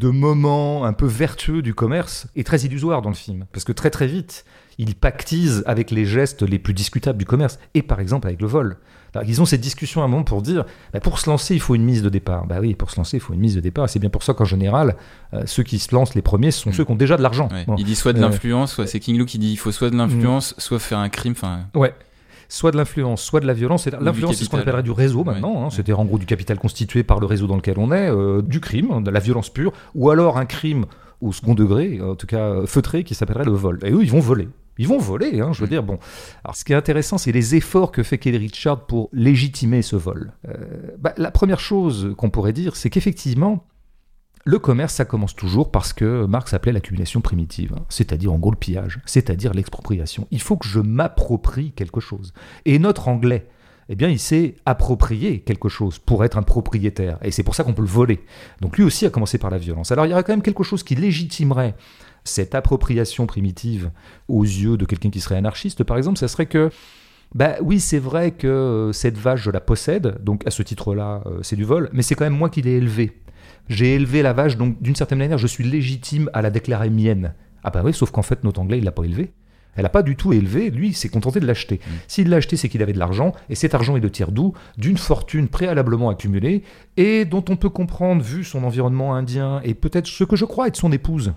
de moment un peu vertueux du commerce est très illusoire dans le film parce que très très vite ils pactisent avec les gestes les plus discutables du commerce et par exemple avec le vol ils ont cette discussion à un moment pour dire, bah, pour se lancer, il faut une mise de départ. Bah oui, pour se lancer, il faut une mise de départ. Et c'est bien pour ça qu'en général, euh, ceux qui se lancent les premiers, ce sont mm. ceux qui ont déjà de l'argent. Il dit soit de euh, l'influence, soit c'est King Lou qui dit il faut soit de l'influence, mm. soit faire un crime. Enfin. Ouais soit de l'influence, soit de la violence. L'influence, c'est ce qu'on appellerait du réseau maintenant. Hein. C'était en gros du capital constitué par le réseau dans lequel on est, euh, du crime, de la violence pure, ou alors un crime au second degré, en tout cas feutré, qui s'appellerait le vol. Et eux, ils vont voler. Ils vont voler, hein, je veux dire. Bon, alors ce qui est intéressant, c'est les efforts que fait Kelly Richard pour légitimer ce vol. Euh, bah, la première chose qu'on pourrait dire, c'est qu'effectivement, le commerce, ça commence toujours parce que Marx appelait l'accumulation primitive, hein, c'est-à-dire en gros le pillage, c'est-à-dire l'expropriation. Il faut que je m'approprie quelque chose. Et notre anglais, eh bien, il s'est approprié quelque chose pour être un propriétaire. Et c'est pour ça qu'on peut le voler. Donc lui aussi a commencé par la violence. Alors il y aurait quand même quelque chose qui légitimerait cette appropriation primitive aux yeux de quelqu'un qui serait anarchiste, par exemple, ça serait que bah oui, c'est vrai que euh, cette vache, je la possède, donc à ce titre-là, euh, c'est du vol, mais c'est quand même moi qui l'ai élevée. J'ai élevé la vache, donc d'une certaine manière, je suis légitime à la déclarer mienne. Ah bah oui, sauf qu'en fait, notre anglais, il l'a pas élevée. Elle n'a pas du tout élevé, lui, il s'est contenté de l'acheter. Mm. S'il l'a acheté, c'est qu'il avait de l'argent, et cet argent est de tiers doux, d'une fortune préalablement accumulée, et dont on peut comprendre, vu son environnement indien, et peut-être ce que je crois être son épouse,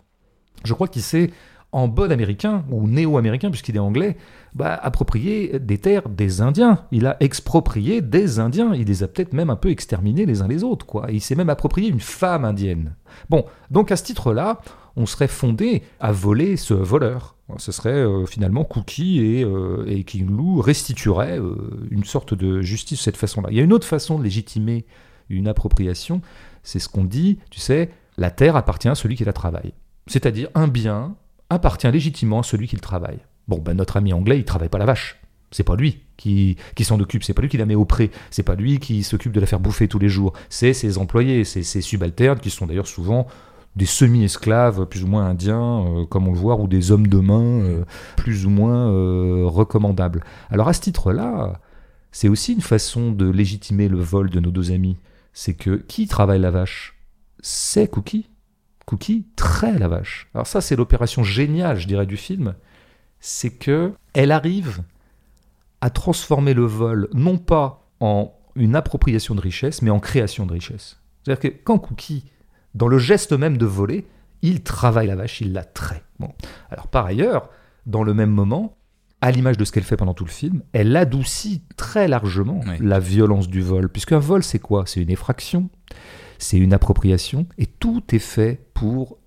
je crois qu'il s'est, en bon américain, ou néo-américain, puisqu'il est anglais, bah, approprié des terres des Indiens. Il a exproprié des Indiens. Il les a peut-être même un peu exterminés les uns les autres. Il s'est même approprié une femme indienne. Bon, donc à ce titre-là, on serait fondé à voler ce voleur. Ce serait euh, finalement Cookie et, euh, et King Lou restitueraient euh, une sorte de justice de cette façon-là. Il y a une autre façon de légitimer une appropriation, c'est ce qu'on dit, tu sais, la terre appartient à celui qui la travaille. C'est-à-dire un bien appartient légitimement à celui qui le travaille. Bon, ben notre ami anglais, il travaille pas la vache. C'est pas lui qui, qui s'en occupe, c'est pas lui qui la met au pré, c'est pas lui qui s'occupe de la faire bouffer tous les jours, c'est ses employés, c'est ses subalternes qui sont d'ailleurs souvent des semi-esclaves plus ou moins indiens, euh, comme on le voit, ou des hommes de main euh, plus ou moins euh, recommandables. Alors à ce titre-là, c'est aussi une façon de légitimer le vol de nos deux amis. C'est que qui travaille la vache? C'est Cookie. Cookie très la vache. Alors ça, c'est l'opération géniale, je dirais, du film. C'est que elle arrive à transformer le vol, non pas en une appropriation de richesse, mais en création de richesse. C'est-à-dire que quand Cookie, dans le geste même de voler, il travaille la vache, il la traite. Bon. Alors par ailleurs, dans le même moment, à l'image de ce qu'elle fait pendant tout le film, elle adoucit très largement la violence du vol, puisqu'un vol, c'est quoi? C'est une effraction, c'est une appropriation, et tout est fait pour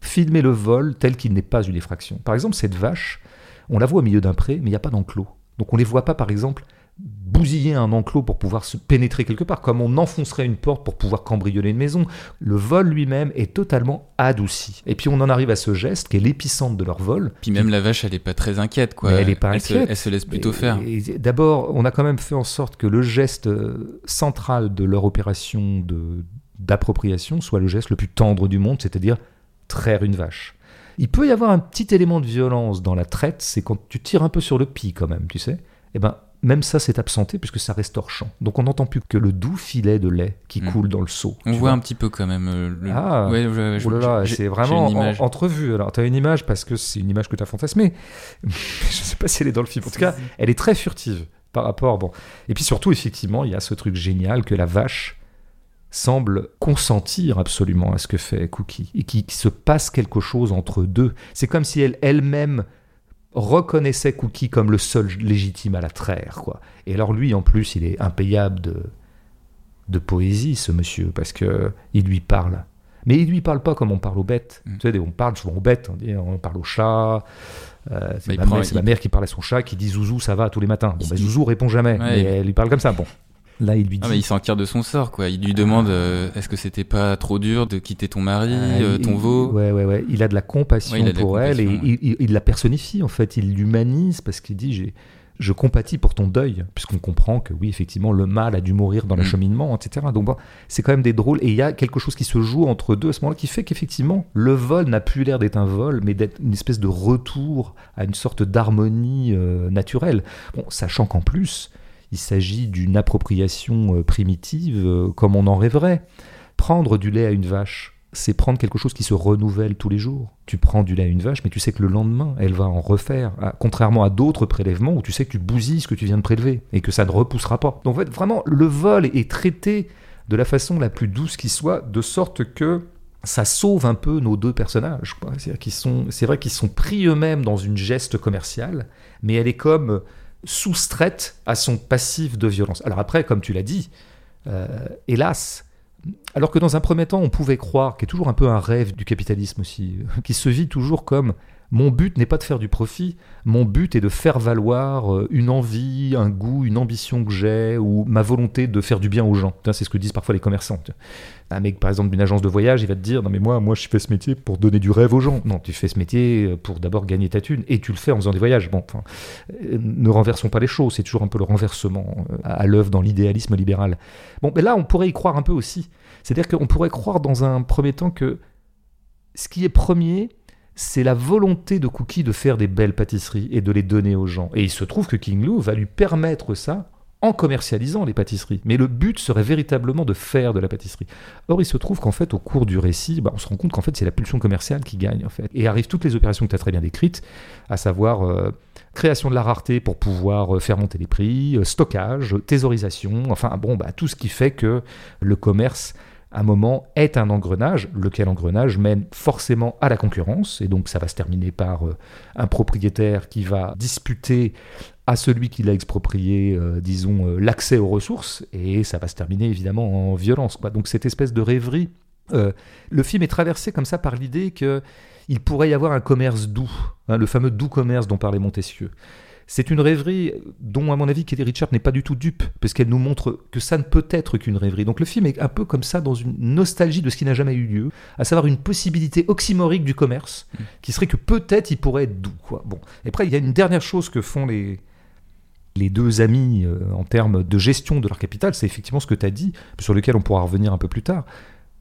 filmer le vol tel qu'il n'est pas une effraction. Par exemple, cette vache, on la voit au milieu d'un pré, mais il n'y a pas d'enclos. Donc on ne les voit pas, par exemple, bousiller un enclos pour pouvoir se pénétrer quelque part, comme on enfoncerait une porte pour pouvoir cambrioler une maison. Le vol lui-même est totalement adouci. Et puis on en arrive à ce geste qui est l'épicentre de leur vol. Puis même la vache, elle n'est pas très inquiète, quoi. elle est pas inquiète. elle se laisse plutôt faire. D'abord, on a quand même fait en sorte que le geste euh, central de leur opération de d'appropriation soit le geste le plus tendre du monde, c'est-à-dire traire une vache. Il peut y avoir un petit élément de violence dans la traite, c'est quand tu tires un peu sur le pied quand même, tu sais. Eh ben, même ça s'est absenté puisque ça reste hors champ. Donc on n'entend plus que le doux filet de lait qui hmm. coule dans le seau. On voit un petit peu quand même. Euh, le... Ah, ouais, c'est vraiment en, entrevue. Alors tu as une image parce que c'est une image que tu as fantasmée. <laughs> je ne sais pas si elle est dans le film. En tout cas, elle est très furtive par rapport. Bon. Et puis surtout, effectivement, il y a ce truc génial que la vache semble consentir absolument à ce que fait Cookie et qu'il se passe quelque chose entre deux. C'est comme si elle elle-même reconnaissait Cookie comme le seul légitime à la traire. Quoi. Et alors lui, en plus, il est impayable de, de poésie, ce monsieur, parce que il lui parle. Mais il lui parle pas comme on parle aux bêtes. Mm. Tu sais, on parle souvent aux bêtes, on, parle au chat. Euh, c'est ma, mère qui parle à son chat, qui dit Zouzou, ça va tous les matins. Bon, bah, Zouzou répond jamais, mais elle lui parle comme ça. Bon, Là, il lui ah, dit. il s'enquiert de son sort, quoi. Il lui demande euh, est-ce que c'était pas trop dur de quitter ton mari, ah, euh, ton veau? Ouais, ouais, ouais. Il a de la compassion pour elle et il, la personnifie, en fait. Il l'humanise parce qu'il dit j'ai. Je compatis pour ton deuil, puisqu'on comprend que oui, effectivement, le mal a dû mourir dans mm. l'acheminement, etc. Donc bon, c'est quand même des drôles. Et il y a quelque chose qui se joue entre deux à ce moment-là qui fait qu'effectivement, le vol n'a plus l'air d'être un vol, mais d'être une espèce de retour à une sorte d'harmonie euh, naturelle. Bon, sachant qu'en plus, il s'agit d'une appropriation euh, primitive euh, comme on en rêverait. Prendre du lait à une vache, c'est prendre quelque chose qui se renouvelle tous les jours. Tu prends du lait à une vache, mais tu sais que le lendemain, elle va en refaire. Contrairement à d'autres prélèvements où tu sais que tu bousilles ce que tu viens de prélever et que ça ne repoussera pas. Donc en vraiment, le vol est traité de la façon la plus douce qui soit, de sorte que ça sauve un peu nos deux personnages. C'est vrai qu'ils sont pris eux-mêmes dans une geste commerciale, mais elle est comme soustraite à son passif de violence. Alors après, comme tu l'as dit, euh, hélas, alors que dans un premier temps, on pouvait croire, qui est toujours un peu un rêve du capitalisme aussi, <laughs> qui se vit toujours comme mon but n'est pas de faire du profit, mon but est de faire valoir euh, une envie, un goût, une ambition que j'ai, ou ma volonté de faire du bien aux gens. C'est ce que disent parfois les commerçants. Un mec, par exemple, d'une agence de voyage, il va te dire Non, mais moi, moi, je fais ce métier pour donner du rêve aux gens. Non, tu fais ce métier euh, pour d'abord gagner ta thune, et tu le fais en faisant des voyages. Bon, enfin, euh, ne renversons pas les choses, c'est toujours un peu le renversement à l'œuvre dans l'idéalisme libéral. Bon, mais là, on pourrait y croire un peu aussi. C'est-à-dire qu'on pourrait croire dans un premier temps que ce qui est premier, c'est la volonté de Cookie de faire des belles pâtisseries et de les donner aux gens. Et il se trouve que King Lou va lui permettre ça en commercialisant les pâtisseries. Mais le but serait véritablement de faire de la pâtisserie. Or, il se trouve qu'en fait, au cours du récit, bah, on se rend compte qu'en fait, c'est la pulsion commerciale qui gagne, en fait. Et arrivent toutes les opérations que tu as très bien décrites, à savoir euh, création de la rareté pour pouvoir euh, faire monter les prix, euh, stockage, thésaurisation, enfin, bon, bah, tout ce qui fait que le commerce un moment est un engrenage, lequel engrenage mène forcément à la concurrence, et donc ça va se terminer par euh, un propriétaire qui va disputer à celui qui l'a exproprié, euh, disons, euh, l'accès aux ressources, et ça va se terminer évidemment en violence. Quoi. Donc cette espèce de rêverie, le film est traversé comme ça par l'idée qu'il pourrait y avoir un commerce doux, hein, le fameux doux commerce dont parlait Montesquieu. C'est une rêverie dont, à mon avis, Kelly Richard n'est pas du tout dupe, parce qu'elle nous montre que ça ne peut être qu'une rêverie. Donc le film est un peu comme ça, dans une nostalgie de ce qui n'a jamais eu lieu, à savoir une possibilité oxymorique du commerce, mm. qui serait que peut-être il pourrait être doux. Quoi. Bon. Et après, il y a une dernière chose que font les, les deux amis euh, en termes de gestion de leur capital, c'est effectivement ce que tu as dit, sur lequel on pourra revenir un peu plus tard.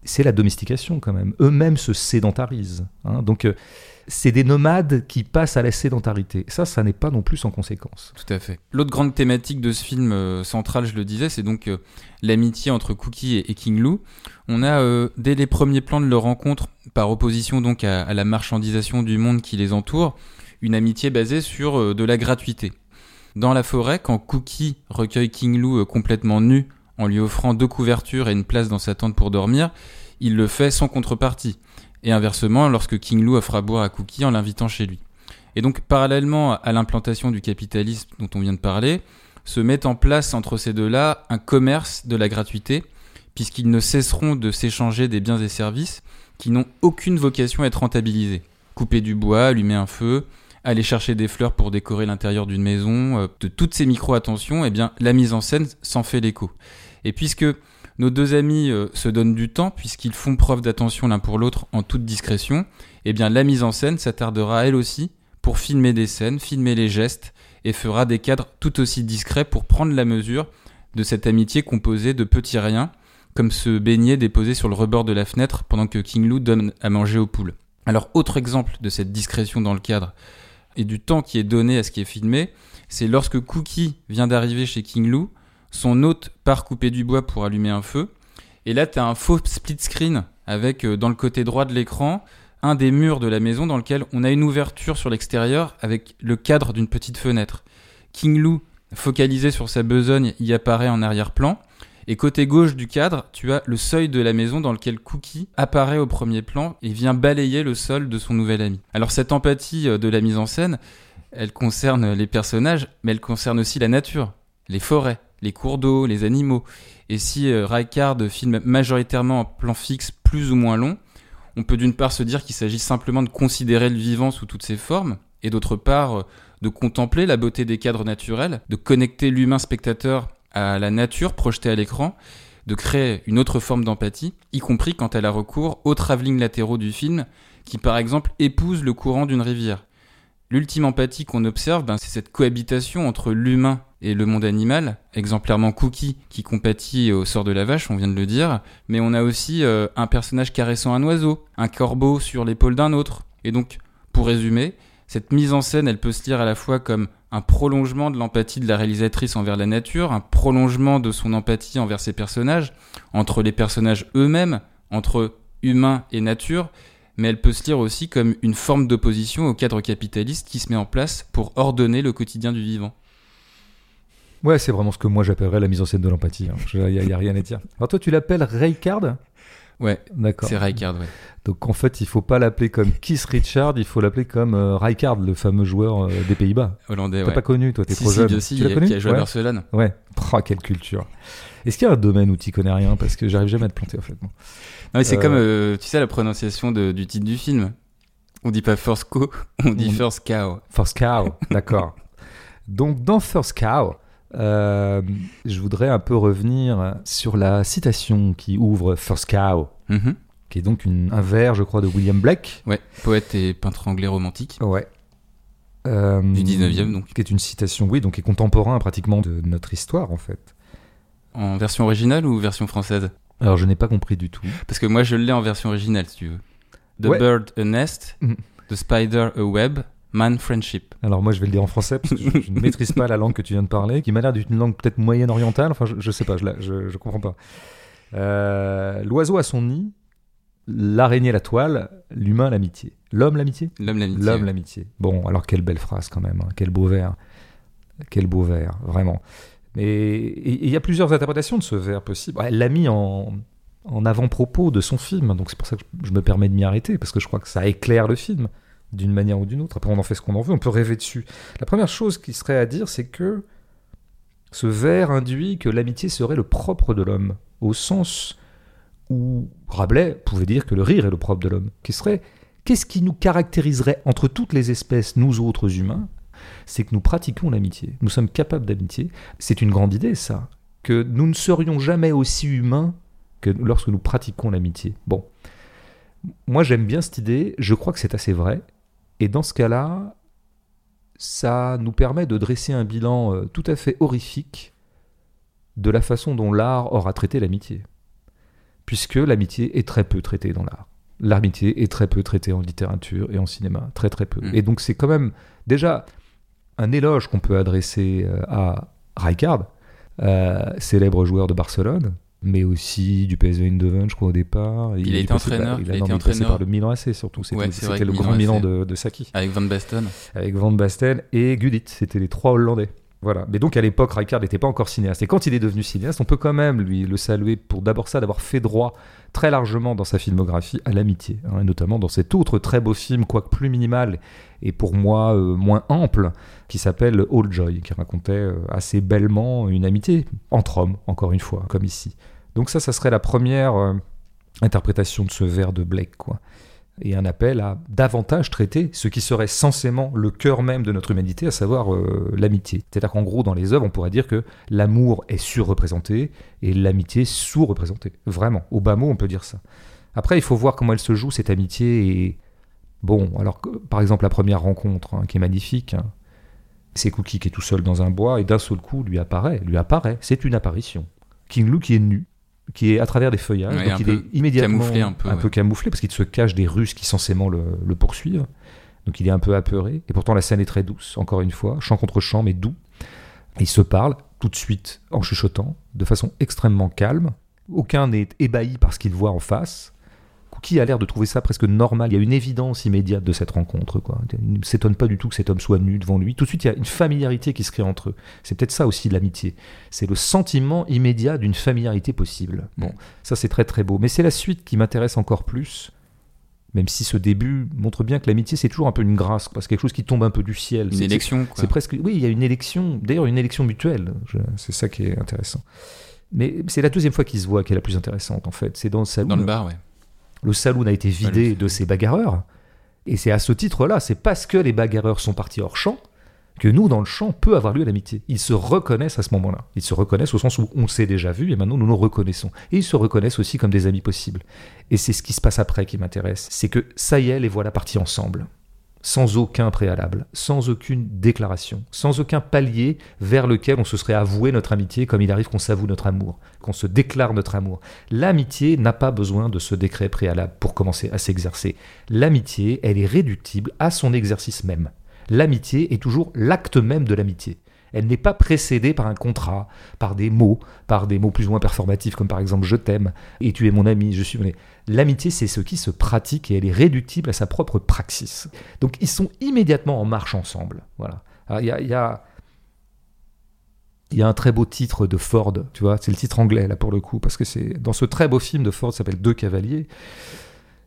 C'est la domestication quand même. Eux-mêmes se sédentarisent. Hein. Donc euh, c'est des nomades qui passent à la sédentarité. Ça, ça n'est pas non plus sans conséquence. Tout à fait. L'autre grande thématique de ce film euh, central, je le disais, c'est donc euh, l'amitié entre Cookie et, King Lou. On a, euh, dès les premiers plans de leur rencontre, par opposition donc à, la marchandisation du monde qui les entoure, une amitié basée sur de la gratuité. Dans la forêt, quand Cookie recueille King Lou complètement nu, en lui offrant deux couvertures et une place dans sa tente pour dormir, il le fait sans contrepartie et inversement lorsque King Lou offre à boire à Cookie en l'invitant chez lui. Et donc parallèlement à l'implantation du capitalisme dont on vient de parler, se met en place entre ces deux-là un commerce de la gratuité, puisqu'ils ne cesseront de s'échanger des biens et services qui n'ont aucune vocation à être rentabilisés. Couper du bois, allumer un feu, aller chercher des fleurs pour décorer l'intérieur d'une maison, euh, de toutes ces micro-attentions, eh bien, la mise en scène s'en fait l'écho. Et puisque nos deux amis euh, se donnent du temps, puisqu'ils font preuve d'attention l'un pour l'autre en toute discrétion, eh bien, la mise en scène s'attardera elle aussi pour filmer des scènes, filmer les gestes, et fera des cadres tout aussi discrets pour prendre la mesure de cette amitié composée de petits riens, comme ce beignet déposé sur le rebord de la fenêtre pendant que King Lou donne à manger aux poules. Alors, autre exemple de cette discrétion dans le cadre et du temps qui est donné à ce qui est filmé, c'est lorsque Cookie vient d'arriver chez King Lou, son hôte part couper du bois pour allumer un feu, et là, tu as un faux split screen avec, euh, dans le côté droit de l'écran, un des murs de la maison dans lequel on a une ouverture sur l'extérieur avec le cadre d'une petite fenêtre. King Lou, focalisé sur sa besogne, y apparaît en arrière-plan. Et côté gauche du cadre, tu as le seuil de la maison dans lequel Cookie apparaît au premier plan et vient balayer le sol de son nouvel ami. Alors cette empathie euh, de la mise en scène, elle concerne les personnages, mais elle concerne aussi la nature, les forêts, les cours d'eau, les animaux. Et si euh, filme majoritairement en plan fixe plus ou moins long, on peut d'une part se dire qu'il s'agit simplement de considérer le vivant sous toutes ses formes, et d'autre part euh, de contempler la beauté des cadres naturels, de connecter l'humain spectateur à la nature projetée à l'écran, de créer une autre forme d'empathie, y compris quand elle a recours aux travelling latéraux du film, qui par exemple épousent le courant d'une rivière. L'ultime empathie qu'on observe, ben, c'est cette cohabitation entre l'humain et le monde animal, exemplairement Cookie qui compatit au sort de la vache, on vient de le dire, mais on a aussi euh, un personnage caressant un oiseau, un corbeau sur l'épaule d'un autre. Et donc, pour résumer, cette mise en scène, elle peut se lire à la fois comme un prolongement de l'empathie de la réalisatrice envers la nature, un prolongement de son empathie envers ses personnages, entre les personnages eux-mêmes, entre humains et nature, mais elle peut se lire aussi comme une forme d'opposition au cadre capitaliste qui se met en place pour ordonner le quotidien du vivant. Ouais, c'est vraiment ce que moi j'appellerais la mise en scène de l'empathie. Il hein. n'y a, rien à dire. Alors toi, tu l'appelles Card Ouais, d'accord. C'est Rijkaard, ouais. Donc en fait, il faut pas l'appeler comme Keith Richard, il faut l'appeler comme euh, Rijkaard, le fameux joueur euh, des Pays-Bas. Hollandais, T'as pas connu, toi, t'es si, trop si, jeune. Si, tu l'as connu? qui a joué à Barcelone. Ouais. Oh, quelle culture. Est-ce qu'il y a un domaine où tu connais rien Parce que j'arrive jamais à te planter, en fait. Non, mais c'est comme, euh, tu sais, la prononciation du titre du film. On dit pas First Co, on dit First Cow. First Cow, <laughs> d'accord. Donc dans First Cow, euh, je voudrais un peu revenir sur la citation qui ouvre First Cow, mm-hmm. qui est donc un vers, je crois, de William Blake. Ouais, poète et peintre anglais romantique. Ouais. Euh, du 19e, donc. Qui est une citation, oui, donc qui est contemporain pratiquement de notre histoire, en fait. En version originale ou version française? Alors, je n'ai pas compris du tout. Parce que moi, je l'ai en version originale, si tu veux. The bird a nest, mm. the spider a web, Man Friendship. Alors moi je vais le dire en français parce que je, ne maîtrise pas la langue que tu viens de parler, qui m'a l'air d'une langue peut-être moyenne orientale, enfin je, ne sais pas, je, je, je comprends pas. Euh, l'oiseau a son nid, l'araignée la toile, l'humain l'amitié. L'homme l'amitié? L'homme l'amitié. L'homme l'amitié. Bon, alors quelle belle phrase quand même, hein. quel beau vers. Quel beau vers, vraiment. Et il y a plusieurs interprétations de ce vers possible. Elle l'a mis en, en avant-propos de son film, donc c'est pour ça que je me permets de m'y arrêter, parce que je crois que ça éclaire le film d'une manière ou d'une autre. Après, on en fait ce qu'on en veut, on peut rêver dessus. La première chose qui serait à dire, c'est que ce vers induit que l'amitié serait le propre de l'homme, au sens où Rabelais pouvait dire que le rire est le propre de l'homme, qui serait qu'est-ce qui nous caractériserait entre toutes les espèces, nous autres humains C'est que nous pratiquons l'amitié. Nous sommes capables d'amitié. C'est une grande idée, ça. Que nous ne serions jamais aussi humains que lorsque nous pratiquons l'amitié. Bon. Moi, j'aime bien cette idée. Je crois que c'est assez vrai. Et dans ce cas-là, ça nous permet de dresser un bilan euh, tout à fait horrifique de la façon dont l'art aura traité l'amitié. Puisque l'amitié est très peu traitée dans l'art. L'amitié est très peu traitée en littérature et en cinéma, très très peu. Mm. Et donc c'est quand même déjà un éloge qu'on peut adresser euh, à Rijkaard, euh, célèbre joueur de Barcelone, mais aussi du PSV Eindhoven, je crois, au départ. Il, a été entraîneur. il, a, été entraîneur. par le Milan AC, surtout. C'était le grand Milan de, de, Saki. Avec Van Basten. Avec Van Basten et Gudit. C'était les trois Hollandais. Voilà. Mais donc à l'époque, Rijkaard n'était pas encore cinéaste. Et quand il est devenu cinéaste, on peut quand même lui le saluer pour d'abord ça, d'avoir fait droit très largement dans sa filmographie à l'amitié, hein, notamment dans cet autre très beau film, quoique plus minimal et pour moi euh, moins ample, qui s'appelle All Joy, qui racontait euh, assez bellement une amitié entre hommes, encore une fois, comme ici. Donc ça, ça serait la première euh, interprétation de ce vers de Blake, quoi. Et un appel à davantage traiter ce qui serait censément le cœur même de notre humanité, à savoir euh, l'amitié. C'est-à-dire qu'en gros, dans les œuvres, on pourrait dire que l'amour est surreprésenté et l'amitié sous-représentée. Vraiment, au bas mot, on peut dire ça. Après, il faut voir comment elle se joue, cette amitié. Et bon, alors, par exemple, la première rencontre, hein, qui est magnifique, hein, c'est Cookie qui est tout seul dans un bois, et d'un seul coup, lui apparaît. Lui apparaît, c'est une apparition. King Lou qui est nu, qui est à travers des feuillages, Ouais, donc il est immédiatement camouflé un peu, ouais. camouflé, parce qu'il se cache des Russes qui censément le, le poursuivent. Donc il est un peu apeuré, et pourtant la scène est très douce, encore une fois, chant contre chant, mais doux. Et ils se parlent tout de suite en chuchotant, de façon extrêmement calme. Aucun n'est ébahi par ce qu'il voit en face. Cookie a l'air de trouver ça presque normal? Il y a une évidence immédiate de cette rencontre. Quoi. Il ne s'étonne pas du tout que cet homme soit nu devant lui. Tout de suite, il y a une familiarité qui se crée entre eux. C'est peut-être ça aussi l'amitié. C'est le sentiment immédiat d'une familiarité possible. Bon, ça c'est très très beau. Mais c'est la suite qui m'intéresse encore plus. Même si ce début montre bien que l'amitié c'est toujours un peu une grâce, quoi. c'est quelque chose qui tombe un peu du ciel. Une élection, c'est presque. Oui, il y a une élection. D'ailleurs, une élection mutuelle. Je- C'est ça qui est intéressant. Mais c'est la deuxième fois qu'ils se voient qui est la plus intéressante, en fait. C'est dans le salon. Dans le bar, ouais. Le saloon a été vidé de ses bagarreurs. Et c'est à ce titre-là, c'est parce que les bagarreurs sont partis hors champ que nous, dans le champ, peut avoir lieu l'amitié. Ils se reconnaissent à ce moment-là. Ils se reconnaissent au sens où on s'est déjà vu et maintenant nous nous reconnaissons. Et ils se reconnaissent aussi comme des amis possibles. Et c'est ce qui se passe après qui m'intéresse. C'est que ça y est, les voilà partis ensemble. Sans aucun préalable, sans aucune déclaration, sans aucun palier vers lequel on se serait avoué notre amitié comme il arrive qu'on s'avoue notre amour, qu'on se déclare notre amour. L'amitié n'a pas besoin de ce décret préalable pour commencer à s'exercer. L'amitié, elle est réductible à son exercice même. L'amitié est toujours l'acte même de l'amitié. Elle n'est pas précédée par un contrat, par des mots, par des mots plus ou moins performatifs comme par exemple je t'aime et tu es mon ami, je suis. L'amitié, c'est ce qui se pratique et elle est réductible à sa propre praxis. Donc ils sont immédiatement en marche ensemble. Voilà. Il y a, y a- un très beau titre de Ford, tu vois, c'est le titre anglais là pour le coup, parce que c'est dans ce très beau film de Ford s'appelle Deux cavaliers.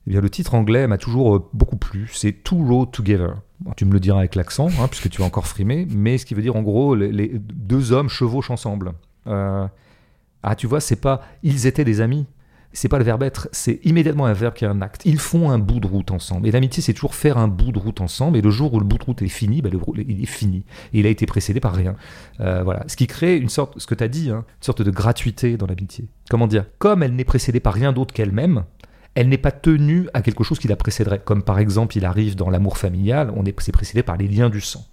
Eh bien, le titre anglais m'a toujours euh, beaucoup plu. C'est Two Road Together. Tu me le diras avec l'accent, hein, puisque tu vas encore frimer, mais ce qui veut dire en gros, les, les deux hommes chevauchent ensemble. Euh, ah, tu vois, c'est pas ils étaient des amis. C'est pas le verbe être, c'est immédiatement un verbe qui est un acte. Ils font un bout de route ensemble. Et l'amitié, c'est toujours faire un bout de route ensemble. Et le jour où le bout de route est fini, ben, le, il est fini. Et il a été précédé par rien. Euh, voilà. Ce qui crée une sorte, ce que tu as dit, hein, une sorte de gratuité dans l'amitié. Comment dire? Comme elle n'est précédée par rien d'autre qu'elle-même, elle n'est pas tenue à quelque chose qui la précéderait. Comme par exemple, il arrive dans l'amour familial, on est, c'est précédé par les liens du sang.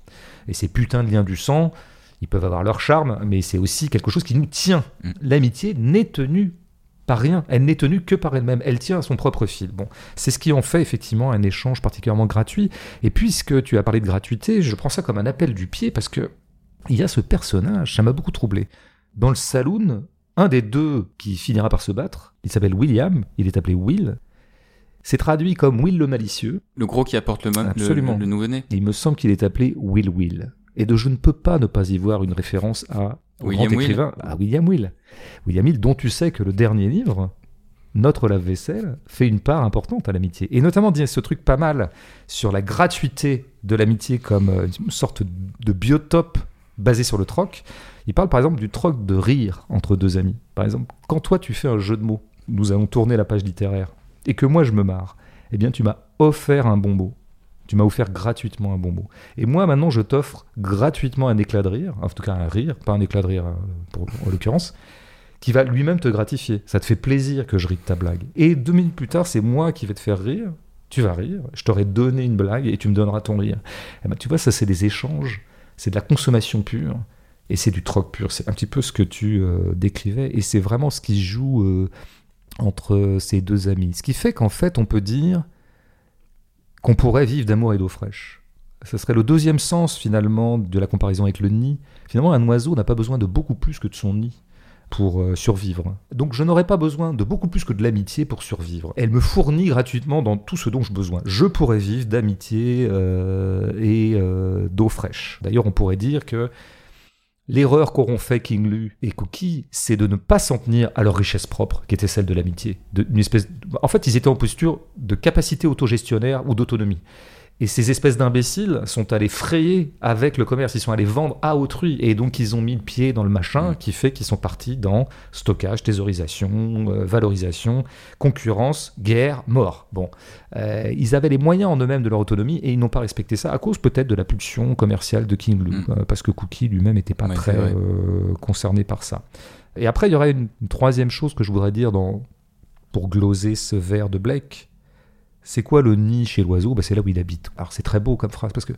Et ces putains de liens du sang, ils peuvent avoir leur charme, mais c'est aussi quelque chose qui nous tient. Mm. L'amitié n'est tenue par rien. Elle n'est tenue que par elle-même. Elle tient à son propre fil. Bon, c'est ce qui en fait effectivement un échange particulièrement gratuit. Et puisque tu as parlé de gratuité, je prends ça comme un appel du pied parce que il y a ce personnage, ça m'a beaucoup troublé. Dans le saloon, un des deux qui finira par se battre, il s'appelle William, il est appelé Will. C'est traduit comme Will le malicieux. Le gros qui apporte le, Absolument. le- le nouveau-né. Il me semble qu'il est appelé Will Will. Et de je ne peux pas ne pas y voir une référence à William grand Will. écrivain, à William Will. William Will, dont tu sais que le dernier livre, Notre lave-vaisselle, fait une part importante à l'amitié. Et notamment dit ce truc pas mal sur la gratuité de l'amitié comme euh, une sorte de biotope basé sur le troc. Il parle par exemple du troc de rire entre deux amis. Par exemple, quand toi tu fais un jeu de mots, nous allons tourner la page littéraire, et que moi je me marre, eh bien tu m'as offert un bon mot. Tu m'as offert gratuitement un bon mot. Et moi maintenant je t'offre gratuitement un éclat de rire, en tout cas un rire, pas un éclat de rire euh, en l'occurrence, qui va lui-même te gratifier. Ça te fait plaisir que je rie de ta blague. Et deux minutes plus tard, c'est moi qui vais te faire rire. Tu vas rire. Je t'aurais donné une blague et tu me donneras ton rire. Eh ben, tu vois, ça c'est des échanges, c'est de la consommation pure. Et c'est du troc pur. C'est un petit peu ce que tu euh, décrivais. Et c'est vraiment ce qui joue euh, entre ces deux amis. Ce qui fait qu'en fait, on peut dire qu'on pourrait vivre d'amour et d'eau fraîche. Ce serait le deuxième sens finalement de la comparaison avec le nid. Finalement, un oiseau n'a pas besoin de beaucoup plus que de son nid pour euh, survivre. Donc je n'aurais pas besoin de beaucoup plus que de l'amitié pour survivre. Elle me fournit gratuitement dans tout ce dont j'ai besoin. Je pourrais vivre d'amitié euh, et euh, d'eau fraîche. D'ailleurs, on pourrait dire que L'erreur qu'auront fait King Lu et Cookie, c'est de ne pas s'en tenir à leur richesse propre, qui était celle de l'amitié. En fait, ils étaient en posture de capacité autogestionnaire ou d'autonomie. Et ces espèces d'imbéciles sont allés frayer avec le commerce, ils sont allés vendre à autrui. Et donc ils ont mis le pied dans le machin Mm. qui fait qu'ils sont partis dans stockage, thésaurisation, euh, valorisation, concurrence, guerre, mort. Bon, Euh, ils avaient les moyens en eux-mêmes de leur autonomie et ils n'ont pas respecté ça à cause peut-être de la pulsion commerciale de King Louis, Mm. euh, parce que Cookie lui-même n'était pas Ouais, très euh, concerné par ça. Et après, il y aurait une, une troisième chose que je voudrais dire dans, pour gloser ce vers de Blake. C'est quoi le nid chez l'oiseau? Bah, C'est là où il habite. Alors c'est très beau comme phrase parce que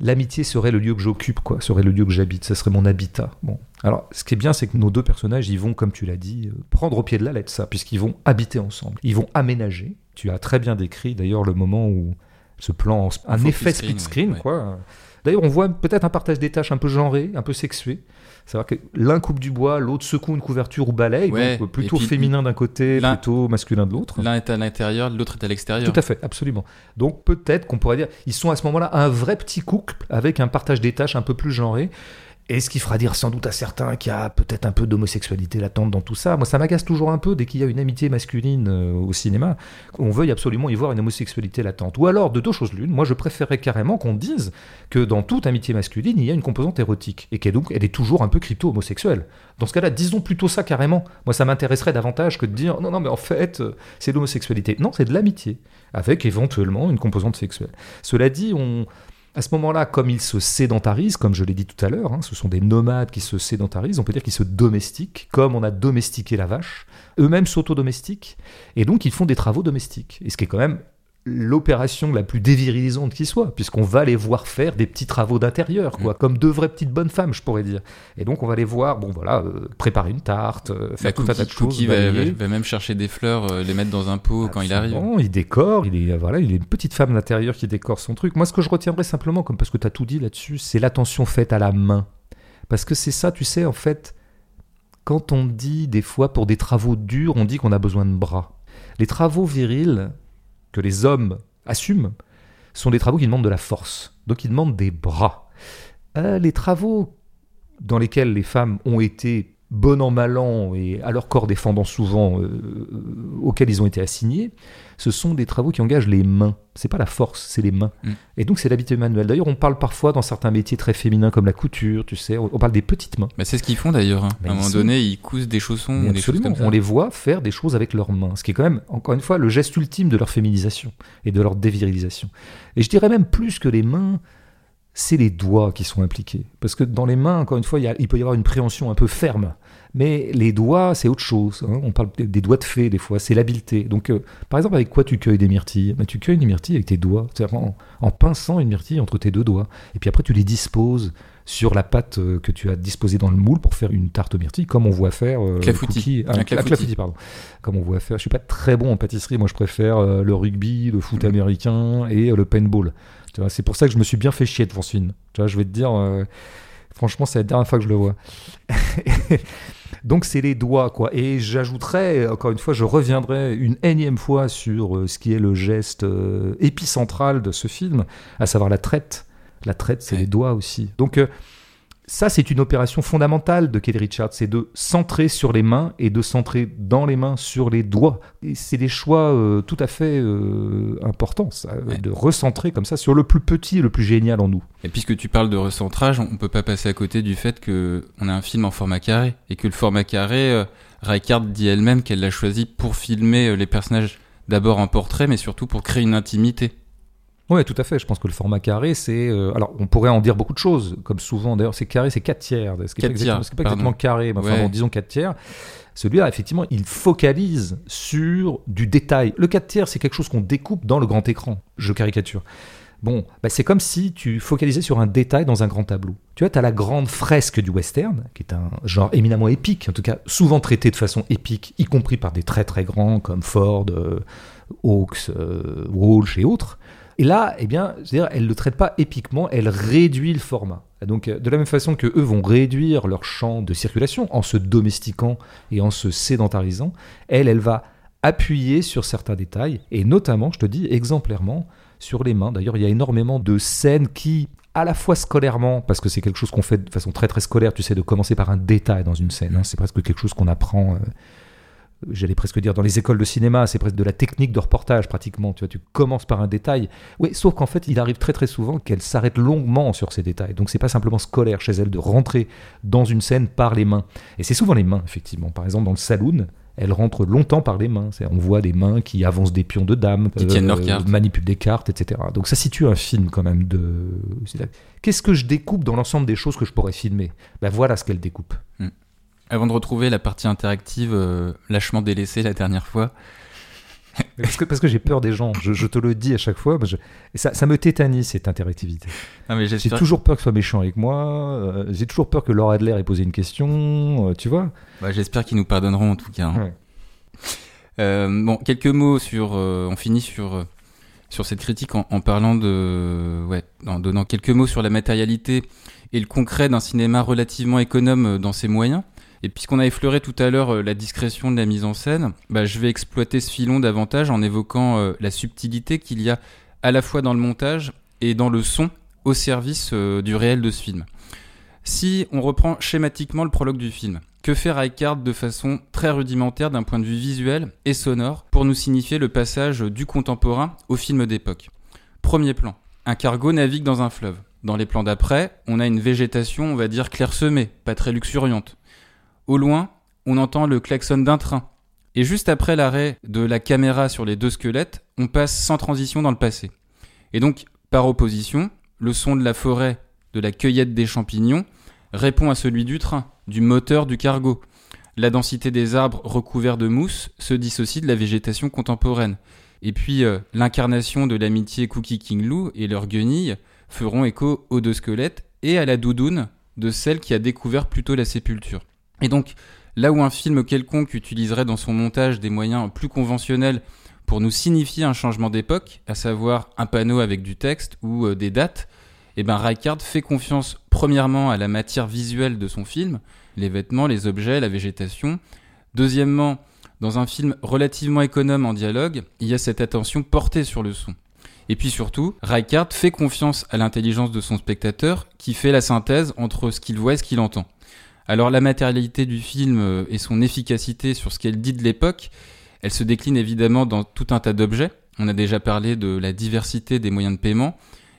l'amitié serait le lieu que j'occupe, quoi. Serait le lieu que j'habite. Ça serait mon habitat. Bon. Alors ce qui est bien, c'est que nos deux personnages, ils vont, comme tu l'as dit, euh, prendre au pied de la lettre ça, puisqu'ils vont habiter ensemble. Ils vont aménager. Tu as très bien décrit d'ailleurs le moment où ce plan, un effet split screen, ouais. quoi. D'ailleurs, on voit peut-être un partage des tâches un peu genré, un peu sexué. C'est-à-dire que l'un coupe du bois, l'autre secoue une couverture ou balaye, Ouais, donc plutôt puis féminin d'un côté, plutôt masculin de l'autre. L'un est à l'intérieur, l'autre est à l'extérieur. Tout à fait, absolument. Donc peut-être qu'on pourrait dire, ils sont à ce moment-là un vrai petit couple avec un partage des tâches un peu plus genré. Et ce qui fera dire sans doute à certains qu'il y a peut-être un peu d'homosexualité latente dans tout ça. Moi, ça m'agace toujours un peu dès qu'il y a une amitié masculine euh, au cinéma, qu'on veuille absolument y voir une homosexualité latente. Ou alors, de deux choses l'une, moi je préférerais carrément qu'on dise que dans toute amitié masculine, il y a une composante érotique. Et qu'elle est toujours un peu crypto-homosexuelle. Dans ce cas-là, disons plutôt ça carrément. Moi, ça m'intéresserait davantage que de dire non, non, mais en fait, euh, c'est de l'homosexualité. Non, c'est de l'amitié, avec éventuellement une composante sexuelle. Cela dit, on, à ce moment-là, comme ils se sédentarisent, comme je l'ai dit tout à l'heure, hein, ce sont des nomades qui se sédentarisent, on peut dire qu'ils se domestiquent, comme on a domestiqué la vache, eux-mêmes s'autodomestiquent, et donc ils font des travaux domestiques. Et ce qui est quand même l'opération la plus dévirilisante qui soit, puisqu'on va les voir faire des petits travaux d'intérieur, quoi, comme deux vraies petites bonnes femmes, je pourrais dire. Et donc on va les voir, bon voilà, euh, préparer une tarte, euh, faire tout un tas de choses. Cookie va, va- va même chercher des fleurs, euh, les mettre dans un pot quand il arrive. Il décore, il est, voilà, il est une petite femme à l'intérieur qui décore son truc. Moi, ce que je retiendrai simplement, comme parce que tu as tout dit là-dessus, c'est l'attention faite à la main. Parce que c'est ça, tu sais, en fait, quand on dit des fois pour des travaux durs, on dit qu'on a besoin de bras. Les travaux virils que les hommes assument sont des travaux qui demandent de la force. Donc ils demandent des bras. Euh, les travaux dans lesquels les femmes ont été bon an mal an et à leur corps défendant souvent euh, euh, auxquels ils ont été assignés, ce sont des travaux qui engagent les mains. C'est pas la force, c'est les mains. Mm. Et donc c'est l'habitude manuelle. D'ailleurs, on parle parfois dans certains métiers très féminins comme la couture, tu sais, on parle des petites mains. Bah, c'est ce qu'ils font d'ailleurs. hein. Mais à un moment sont- donné, ils cousent des chaussons Mais ou des choses absolument, comme ça. on les voit faire des choses avec leurs mains, ce qui est quand même, encore une fois, le geste ultime de leur féminisation et de leur dévirilisation. Et je dirais même plus que les mains, c'est les doigts qui sont impliqués. Parce que dans les mains, encore une fois, il, y a- il peut y avoir une préhension un peu ferme. Mais les doigts, c'est autre chose. hein. On parle des doigts de fée, des fois, c'est l'habileté. Donc, euh, par exemple, avec quoi tu cueilles des myrtilles? Ben, Tu cueilles des myrtilles avec tes doigts, c'est-à-dire en, en pinçant une myrtille entre tes deux doigts. Et puis après, tu les disposes sur la pâte euh, que tu as disposée dans le moule pour faire une tarte aux myrtilles, comme on voit faire euh. Cookie- ah, clafoutis. clafoutis, pardon. Comme on voit faire. Je suis pas très bon en pâtisserie. Moi, je préfère euh, le rugby, le foot Mhm. américain et le paintball. C'est pour ça que je me suis bien fait chier devant ce film. Tu vois, je vais te dire, franchement, c'est la dernière fois que je le vois. <laughs> Donc c'est les doigts, quoi. Et j'ajouterais, encore une fois, je reviendrai une énième fois sur euh, ce qui est le geste euh, épicentral de ce film, à savoir la traite. La traite, c'est Ouais. les doigts aussi. Donc euh, ça, c'est une opération fondamentale de Kelly Richards, c'est de centrer sur les mains et de centrer dans les mains sur les doigts. C'est des choix euh, tout à fait euh, importants, ça, Ouais. de recentrer comme ça sur le plus petit et le plus génial en nous. Et puisque tu parles de recentrage, on peut pas passer à côté du fait que on a un film en format carré et que le format carré, euh, dit elle-même qu'elle l'a choisi pour filmer euh, les personnages d'abord en portrait, mais surtout pour créer une intimité. Oui, tout à fait. Je pense que le format carré, c'est. euh, alors, on pourrait en dire beaucoup de choses, comme souvent. D'ailleurs, c'est carré, c'est 4 tiers. Ce qui n'est pas, tiers, exactement, pas carré, mais enfin, Ouais. bon, disons 4 tiers. Celui-là, effectivement, il focalise sur du détail. Le 4 tiers, c'est quelque chose qu'on découpe dans le grand écran. Je caricature. Bon, bah, c'est comme si tu focalisais sur un détail dans un grand tableau. Tu vois, tu as la grande fresque du western, qui est un genre éminemment épique, en tout cas souvent traité de façon épique, y compris par des très très grands comme Ford, euh, Hawks, euh, Walsh et autres. Et là, eh bien, c'est-à-dire, elle ne le traite pas épiquement, elle réduit le format. Donc, euh, de la même façon que eux vont réduire leur champ de circulation en se domestiquant et en se sédentarisant, elle, elle va appuyer sur certains détails, et notamment, je te dis, exemplairement, sur les mains. D'ailleurs, il y a énormément de scènes qui, à la fois scolairement, parce que c'est quelque chose qu'on fait de façon très très scolaire, tu sais, de commencer par un détail dans une scène, hein, c'est presque quelque chose qu'on apprend euh, j'allais presque dire dans les écoles de cinéma, c'est presque de la technique de reportage pratiquement. Tu vois, tu commences par un détail. Oui, sauf qu'en fait, il arrive très très souvent qu'elle s'arrête longuement sur ces détails. Donc c'est pas simplement scolaire chez elle de rentrer dans une scène par les mains. Et c'est souvent les mains, effectivement. Par exemple, dans le saloon, elle rentre longtemps par les mains. On voit des mains qui avancent des pions de dames, qui tiennent cartes, manipulent des cartes, etc. Donc ça situe un film quand même de. Qu'est-ce que je découpe dans l'ensemble des choses que je pourrais filmer? Ben voilà ce qu'elle découpe. Hmm. Avant de retrouver la partie interactive euh, lâchement délaissée la dernière fois. <laughs> parce que, parce que j'ai peur des gens, je, te le dis à chaque fois, ça, ça, me tétanise cette interactivité. j'ai toujours peur que soit méchant avec moi, euh, j'ai toujours peur que Laura Adler ait posé une question, euh, tu vois. Bah, j'espère qu'ils nous pardonneront en tout cas. Hein. bon, quelques mots sur. on finit sur, sur cette critique en, en, parlant de. Ouais, en donnant quelques mots sur la matérialité et le concret d'un cinéma relativement économe dans ses moyens. Et puisqu'on a effleuré tout à l'heure euh, la discrétion de la mise en scène, bah, je vais exploiter ce filon davantage en évoquant euh, la subtilité qu'il y a à la fois dans le montage et dans le son au service euh, du réel de ce film. Si on reprend schématiquement le prologue du film, que fait Rijkaard de façon très rudimentaire d'un point de vue visuel et sonore pour nous signifier le passage du contemporain au film d'époque? Premier plan, un cargo navigue dans un fleuve. Dans les plans d'après, on a une végétation, on va dire clairsemée, pas très luxuriante. Au loin, on entend le klaxon d'un train. Et juste après l'arrêt de la caméra sur les deux squelettes, on passe sans transition dans le passé. Et donc, par opposition, le son de la forêt, de la cueillette des champignons, répond à celui du train, du moteur du cargo. La densité des arbres recouverts de mousse se dissocie de la végétation contemporaine. Et puis, euh, l'incarnation de l'amitié Cookie King Lou et leur guenilles feront écho aux deux squelettes et à la doudoune de celle qui a découvert plutôt la sépulture. Et donc, là où un film quelconque utiliserait dans son montage des moyens plus conventionnels pour nous signifier un changement d'époque, à savoir un panneau avec du texte ou euh, des dates, eh ben Rijkaard fait confiance premièrement à la matière visuelle de son film, les vêtements, les objets, la végétation. Deuxièmement, dans un film relativement économe en dialogue, il y a cette attention portée sur le son. Et puis surtout, Rijkaard fait confiance à l'intelligence de son spectateur qui fait la synthèse entre ce qu'il voit et ce qu'il entend. Alors la matérialité du film euh, et son efficacité sur ce qu'elle dit de l'époque, elle se décline évidemment dans tout un tas d'objets. On a déjà parlé de la diversité des moyens de paiement,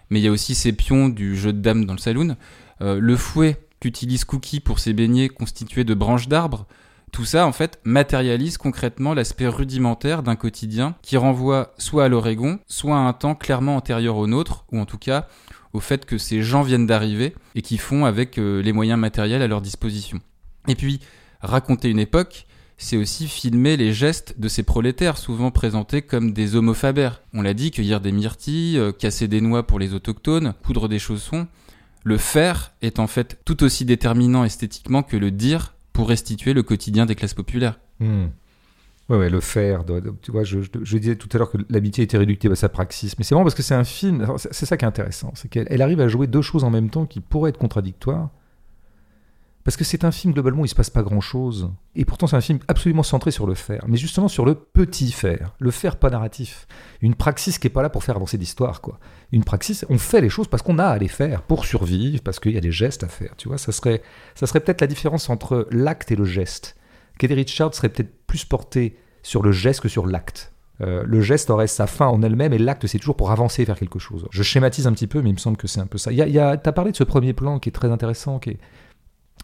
mais il y a aussi ces pions du jeu de dames dans le saloon, euh, le fouet qu'utilise Cookie pour ses beignets constitués de branches d'arbres. Tout ça, en fait, matérialise concrètement l'aspect rudimentaire d'un quotidien qui renvoie soit à l'Oregon, soit à un temps clairement antérieur au nôtre, ou en tout cas au fait que ces gens viennent d'arriver et qui font avec euh, les moyens matériels à leur disposition. Et puis, raconter une époque, c'est aussi filmer les gestes de ces prolétaires, souvent présentés comme des homophabères. On l'a dit, cueillir des myrtilles, euh, casser des noix pour les autochtones, coudre des chaussons. Le faire est en fait tout aussi déterminant esthétiquement que le dire pour restituer le quotidien des classes populaires. Hmm. Ouais, le faire. tu vois, je, disais tout à l'heure que l'amitié était réductible à sa praxis, mais c'est vraiment parce que c'est un film. C'est ça qui est intéressant, c'est qu'elle arrive à jouer deux choses en même temps qui pourraient être contradictoires. Parce que c'est un film globalement où il se passe pas grand chose. Et pourtant, c'est un film absolument centré sur le faire. Mais justement sur le petit faire. Le faire pas narratif. Une praxis qui est pas là pour faire avancer l'histoire, quoi. Une praxis, on fait les choses parce qu'on a à les faire, pour survivre, parce qu'il y a des gestes à faire. Tu vois, ça serait, ça serait peut-être la différence entre l'acte et le geste. Kelly Richard serait peut-être plus porté sur le geste que sur l'acte. Euh, le geste aurait sa fin en elle-même et l'acte c'est toujours pour avancer vers quelque chose. Je schématise un petit peu, mais il me semble que c'est un peu ça. Y a, as parlé de ce premier plan qui est très intéressant, qui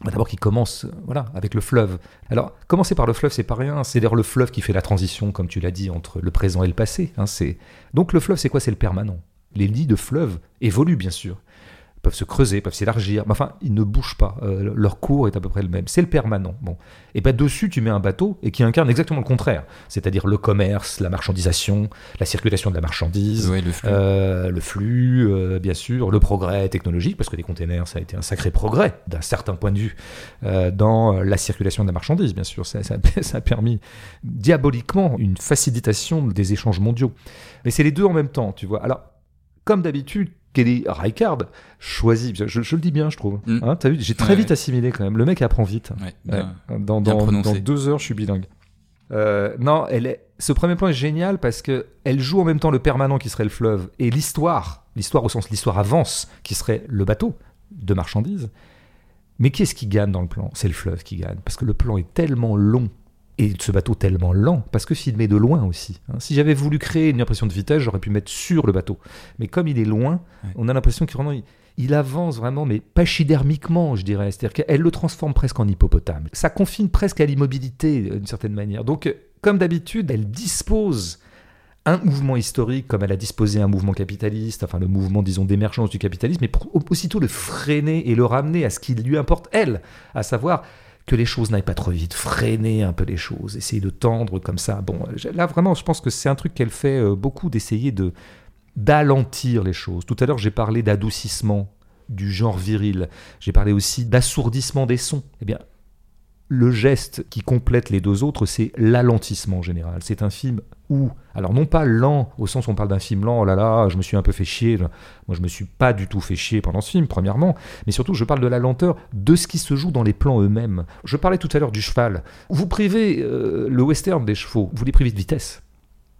bah, d'abord qui commence voilà avec le fleuve. Alors commencer par le fleuve c'est pas rien, c'est d'ailleurs le fleuve qui fait la transition comme tu l'as dit entre le présent et le passé. Hein, donc le fleuve c'est quoi? C'est le permanent. Les lits de fleuve évoluent bien sûr peuvent se creuser, peuvent s'élargir, mais enfin, ils ne bougent pas. Euh, leur cours est à peu près le même. C'est le permanent. Bon. Et ben dessus, tu mets un bateau et qui incarne exactement le contraire, c'est-à-dire le commerce, la marchandisation, la circulation de la marchandise, le flux, euh, le flux euh, bien sûr, le progrès technologique, parce que les containers, ça a été un sacré progrès d'un certain point de vue dans la circulation de la marchandise, bien sûr. Ça, ça, <laughs> ça a permis diaboliquement une facilitation des échanges mondiaux. Mais c'est les deux en même temps, tu vois. Alors, comme d'habitude, Kelly Reichardt choisit, je, le dis bien, je trouve. Mm. Hein, vu, j'ai très vite assimilé quand même. Le mec apprend vite. dans, deux heures, je suis bilingue. Euh, non, elle est. Ce premier point est génial parce que elle joue en même temps le permanent qui serait le fleuve et l'histoire, l'histoire au sens l'histoire avance, qui serait le bateau de marchandises. Mais qui est-ce qui gagne dans le plan? C'est le fleuve qui gagne parce que le plan est tellement long et ce bateau tellement lent, parce que filmé de loin aussi. hein. Si j'avais voulu créer une impression de vitesse, j'aurais pu mettre sur le bateau. Mais comme il est loin, Ouais. on a l'impression qu'il vraiment, il, il avance vraiment, mais pachydermiquement, je dirais. C'est-à-dire qu'elle le transforme presque en hippopotame. Ça confine presque à l'immobilité, euh, d'une certaine manière. Donc, euh, comme d'habitude, elle dispose un mouvement historique comme elle a disposé un mouvement capitaliste, enfin le mouvement, disons, d'émergence du capitalisme, mais pour aussitôt le freiner et le ramener à ce qui lui importe, elle, à savoir que les choses n'aillent pas trop vite, freiner un peu les choses, essayer de tendre comme ça. Bon, là vraiment, je pense que c'est un truc qu'elle fait euh, beaucoup d'essayer de d'alentir les choses. Tout à l'heure, j'ai parlé d'adoucissement du genre viril. J'ai parlé aussi d'assourdissement des sons. Eh bien, le geste qui complète les deux autres, c'est l'alentissement en général. C'est un film où, alors non pas lent, au sens où on parle d'un film lent, oh là là, je me suis un peu fait chier. Moi, je me suis pas du tout fait chier pendant ce film, premièrement, mais surtout, je parle de la lenteur de ce qui se joue dans les plans eux-mêmes. Je parlais tout à l'heure du cheval. Vous privez euh, le western des chevaux, vous les privez de vitesse.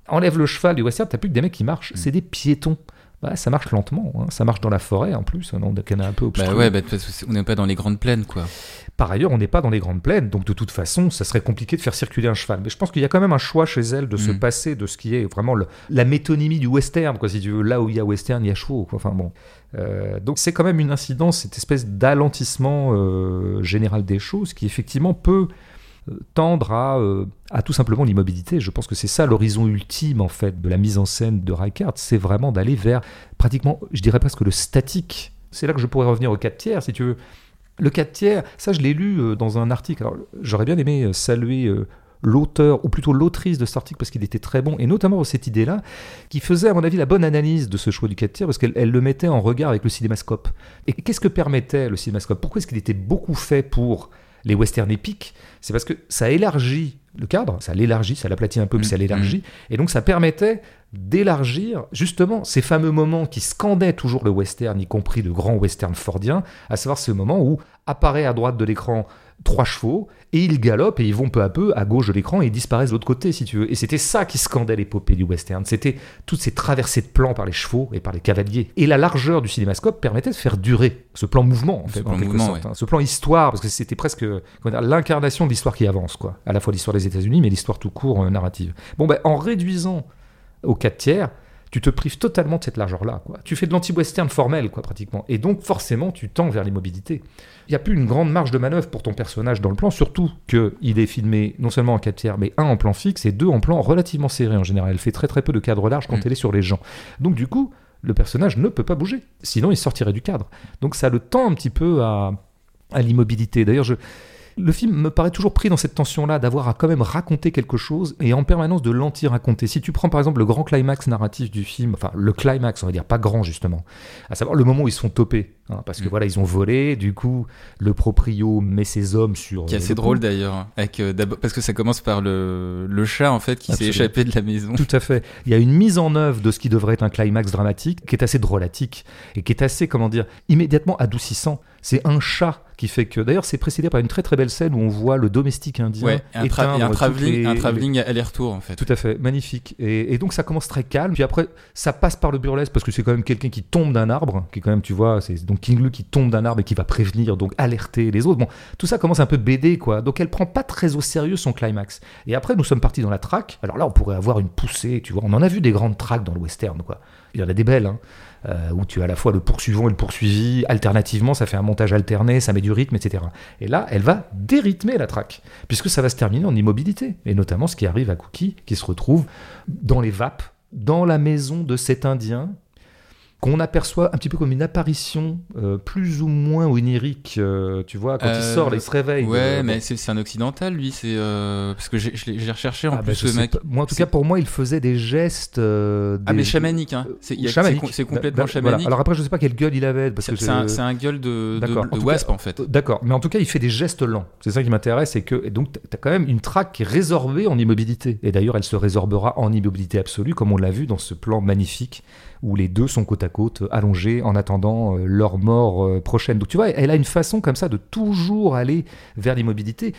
Enlève le cheval du western, t'as plus que des mecs qui marchent, c'est des piétons. Bah, ça marche lentement, hein. ça marche dans la forêt en plus, hein, on est un peu obstrué. Bah ouais, bah, parce on n'est pas dans les grandes plaines, quoi. Par ailleurs, on n'est pas dans les grandes plaines, donc de toute façon, ça serait compliqué de faire circuler un cheval. Mais je pense qu'il y a quand même un choix chez elle de se Mm. passer de ce qui est vraiment le- la métonymie du western, quoi, si tu veux. Là où il y a western, il y a chevaux. quoi. Enfin bon. Euh, donc c'est quand même une incidence, cette espèce d'alentissement euh, général des choses qui effectivement peut tendre à, euh, à tout simplement l'immobilité. Je pense que c'est ça l'horizon ultime en fait de la mise en scène de Reichardt, c'est vraiment d'aller vers pratiquement, je dirais presque le statique. C'est là que je pourrais revenir au 4 tiers, si tu veux. Le 4 tiers, ça je l'ai lu euh, dans un article. J'aurais bien aimé euh, saluer euh, l'auteur, ou plutôt l'autrice de cet article parce qu'il était très bon, et notamment cette idée-là, qui faisait à mon avis la bonne analyse de ce choix du 4 tiers parce qu'elle elle le mettait en regard avec le cinémascope. Et qu'est-ce que permettait le cinémascope? Pourquoi est-ce qu'il était beaucoup fait pour les westerns épiques C'est parce que ça élargit le cadre, ça l'élargit, ça l'aplatit un peu, mais ça Mhm. l'élargit, et donc ça permettait d'élargir justement ces fameux moments qui scandaient toujours le western, y compris le grand western fordien, à savoir ce moment où apparaît à droite de l'écran trois chevaux, et ils galopent et ils vont peu à peu à gauche de l'écran et ils disparaissent de l'autre côté, si tu veux. Et c'était ça qui scandait l'épopée du western. C'était toutes ces traversées de plans par les chevaux et par les cavaliers. Et la largeur du cinémascope permettait de faire durer ce plan mouvement, en Ce fait, plan en quelque mouvement, sorte, ouais. hein. Ce plan histoire, parce que c'était presque l'incarnation de l'histoire qui avance, quoi. À la fois l'histoire des États-Unis, mais l'histoire tout court euh, narrative. Bon, ben, en réduisant aux 4 tiers, tu te prives totalement de cette largeur-là. Quoi. Tu fais de l'anti-western formel, quoi, pratiquement. Et donc, forcément, tu tends vers l'immobilité. Il n'y a plus une grande marge de manœuvre pour ton personnage dans le plan, surtout qu'il est filmé non seulement en 4 tiers, mais un en plan fixe et deux en plan relativement serré en général. Elle fait très très peu de cadre large quand Mm. elle est sur les gens. Donc, du coup, le personnage ne peut pas bouger. Sinon, il sortirait du cadre. Donc, ça le tend un petit peu à, à l'immobilité. D'ailleurs, je, le film me paraît toujours pris dans cette tension-là d'avoir à quand même raconter quelque chose et en permanence de l'anti-raconter. Si tu prends par exemple le grand climax narratif du film, enfin le climax, on va dire pas grand justement, à savoir le moment où ils se font toper, hein, parce que Mm. voilà, ils ont volé, du coup, le proprio met ses hommes sur. Qui est assez le drôle d'ailleurs, avec euh, parce que ça commence par le, le chat en fait qui s'est échappé de la maison. Tout à fait. Il y a une mise en œuvre de ce qui devrait être un climax dramatique qui est assez drôlatique et qui est assez, comment dire, immédiatement adoucissant. C'est un chat qui fait que. D'ailleurs, c'est précédé par une très très belle scène où on voit le domestique indien Ouais, et un, tra- et un travelling, les- aller-retour en fait. Tout à fait, magnifique. Et, et donc ça commence très calme. Puis après, ça passe par le burlesque parce que c'est quand même quelqu'un qui tombe d'un arbre, qui est quand même, tu vois, c'est donc King Lu qui tombe d'un arbre et qui va prévenir, donc alerter les autres. Bon, tout ça commence un peu BD, quoi. Donc elle prend pas très au sérieux son climax. Et après, nous sommes partis dans la track. Alors là, on pourrait avoir une poussée, tu vois. On en a vu des grandes tracks dans le western, quoi. Il y en a des belles, hein. euh, où tu as à la fois le poursuivant et le poursuivi. Alternativement, ça fait un montage alterné, ça met du rythme, etc. Et là, elle va dérythmer la track, puisque ça va se terminer en immobilité. Et notamment ce qui arrive à Cookie, qui se retrouve dans les vapes, dans la maison de cet Indien, qu'on aperçoit un petit peu comme une apparition euh, plus ou moins onirique, euh, tu vois, quand il Euh, sort, là, il se réveille. Ouais, euh, mais c'est c'est un occidental lui, c'est euh, parce que j'ai recherché en Ah, bah, plus je ce mec. pas. Moi, en tout c'est- cas, pour moi, il faisait des gestes. euh, Ah des- mais chamanique, hein. C'est c'est chamanique. c'est Bah, complètement bah, voilà. chamanique. Alors après, je sais pas quelle gueule il avait, parce C'est que c'est un, c'est un gueule de, de, D'accord. de wasp en fait. D'accord, mais en tout cas, il fait des gestes lents. C'est ça qui m'intéresse, et que et donc tu as quand même une traque qui est résorbée en immobilité. Et d'ailleurs, elle se résorbera en immobilité absolue, comme on l'a vu dans ce plan magnifique où les deux sont côte à côte, allongés, en attendant euh, leur mort euh, prochaine. Donc tu vois, elle a une façon comme ça de toujours aller vers l'immobilité.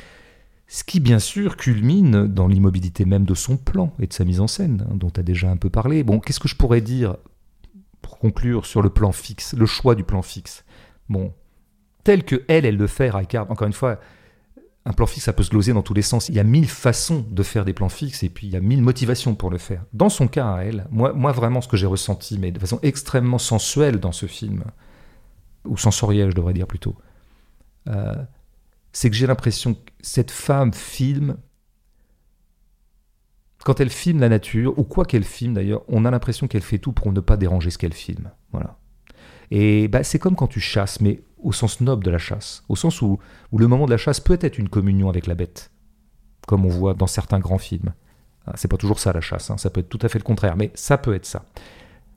Ce qui, bien sûr, culmine dans l'immobilité même de son plan et de sa mise en scène, hein, dont tu as déjà un peu parlé. Bon, qu'est-ce que je pourrais dire pour conclure sur le plan fixe, le choix du plan fixe? Bon, tel que elle, elle le fait, Ricard, encore une fois, un plan fixe, ça peut se gloser dans tous les sens. Il y a mille façons de faire des plans fixes et puis il y a mille motivations pour le faire. Dans son cas à elle, moi, moi vraiment ce que j'ai ressenti, mais de façon extrêmement sensuelle dans ce film, ou sensorielle je devrais dire plutôt, euh, c'est que j'ai l'impression que cette femme filme, quand elle filme la nature, ou quoi qu'elle filme d'ailleurs, on a l'impression qu'elle fait tout pour ne pas déranger ce qu'elle filme. Voilà. Et bah, c'est comme quand tu chasses, mais au sens noble de la chasse, au sens où, où le moment de la chasse peut être une communion avec la bête, comme on voit dans certains grands films. Ah, c'est pas toujours ça la chasse, hein, ça peut être tout à fait le contraire, mais ça peut être ça.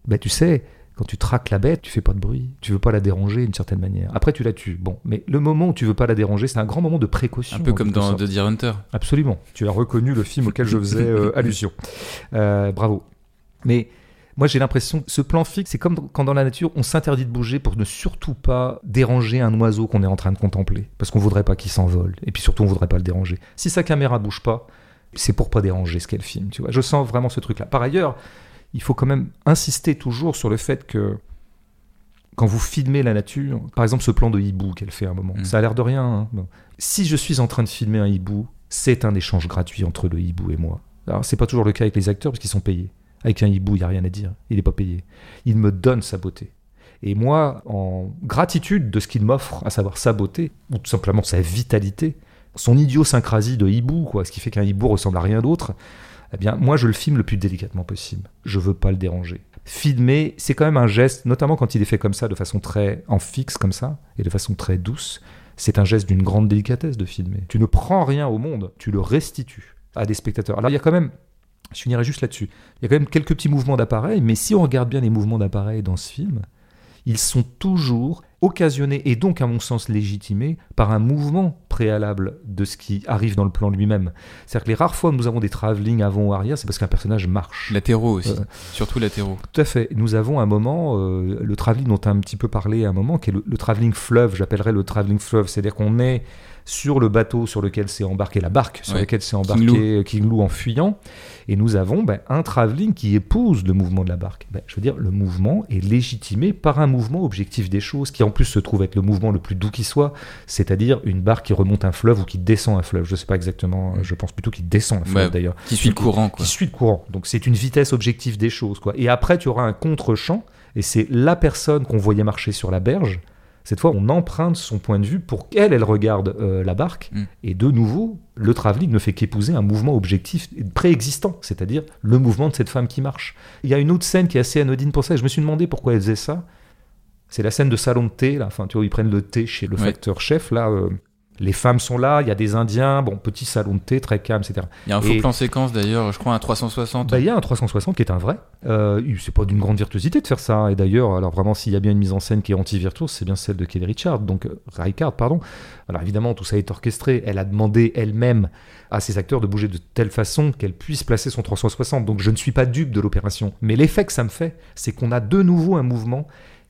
Ben, tu sais, quand tu traques la bête, tu fais pas de bruit, tu veux pas la déranger d'une certaine manière. Après, tu la tues. Bon, mais le moment où tu veux pas la déranger, c'est un grand moment de précaution. Un peu comme dans The Deer Hunter. Absolument. Tu as reconnu le film auquel je faisais euh, <laughs> allusion. Euh, bravo. Mais moi, j'ai l'impression que ce plan fixe, c'est comme quand dans la nature, on s'interdit de bouger pour ne surtout pas déranger un oiseau qu'on est en train de contempler. Parce qu'on voudrait pas qu'il s'envole. Et puis surtout, on voudrait pas le déranger. Si sa caméra bouge pas, c'est pour pas déranger ce qu'elle filme. Tu vois, je sens vraiment ce truc-là. Par ailleurs, il faut quand même insister toujours sur le fait que quand vous filmez la nature, par exemple ce plan de hibou qu'elle fait à un moment, mm. ça a l'air de rien. Hein. Si je suis en train de filmer un hibou, c'est un échange gratuit entre le hibou et moi. Alors c'est pas toujours le cas avec les acteurs parce qu'ils sont payés. Avec un hibou, il n'y a rien à dire. Il n'est pas payé. Il me donne sa beauté. Et moi, en gratitude de ce qu'il m'offre, à savoir sa beauté, ou tout simplement sa vitalité, son idiosyncrasie de hibou, quoi, ce qui fait qu'un hibou ressemble à rien d'autre, eh bien, moi, je le filme le plus délicatement possible. Je veux pas le déranger. Filmer, c'est quand même un geste, notamment quand il est fait comme ça, de façon très en fixe, comme ça, et de façon très douce. C'est un geste d'une grande délicatesse de filmer. Tu ne prends rien au monde, tu le restitues à des spectateurs. Alors, il y a quand même je finirai juste là-dessus. Il y a quand même quelques petits mouvements d'appareil, mais si on regarde bien les mouvements d'appareil dans ce film, ils sont toujours occasionnés et donc à mon sens légitimés par un mouvement préalable de ce qui arrive dans le plan lui-même. C'est-à-dire que les rares fois où nous avons des travelling avant ou arrière, c'est parce qu'un personnage marche. Latéraux aussi, euh, surtout latéraux. Tout à fait. Nous avons un moment, euh, le travelling dont tu as un petit peu parlé à un moment, qui est le, le travelling fleuve, j'appellerais le travelling fleuve, c'est-à-dire qu'on est sur le bateau sur lequel s'est embarqué la barque, sur laquelle s'est embarqué King Lou. en fuyant. Et nous avons ben, un travelling qui épouse le mouvement de la barque. Ben, je veux dire, le mouvement est légitimé par un mouvement objectif des choses, qui en plus se trouve être le mouvement le plus doux qui soit, c'est-à-dire une barque qui remonte un fleuve ou qui descend un fleuve. Je ne sais pas exactement, mm. je pense plutôt qu'il descend un fleuve d'ailleurs. Qui suit le courant. Quoi. Qui suit le courant. Donc c'est une vitesse objective des choses. Quoi. Et après, tu auras un contre-champ, et c'est la personne qu'on voyait marcher sur la berge cette fois, on emprunte son point de vue pour qu'elle, elle regarde euh, la barque. Mm. Et de nouveau, le travelling ne fait qu'épouser un mouvement objectif préexistant, c'est-à-dire le mouvement de cette femme qui marche. Il y a une autre scène qui est assez anodine pour ça, et je me suis demandé pourquoi elle faisait ça. C'est la scène de salon de thé, là. Enfin, tu vois, ils prennent le thé chez le facteur chef, là. Euh, les femmes sont là, il y a des Indiens, bon, petit salon de thé, très calme, etc. Il y a un faux plan séquence d'ailleurs, je crois un 360. Bah, il y a un 360 qui est un vrai. Euh, c'est pas d'une grande virtuosité de faire ça. Et d'ailleurs, alors vraiment, s'il y a bien une mise en scène qui est anti-virtuose, c'est bien celle de Kelly Richard, donc euh, Ricard, pardon. Alors évidemment, tout ça est orchestré. Elle a demandé elle-même à ses acteurs de bouger de telle façon qu'elle puisse placer son 360. Donc je ne suis pas dupe de l'opération. Mais l'effet que ça me fait, c'est qu'on a de nouveau un mouvement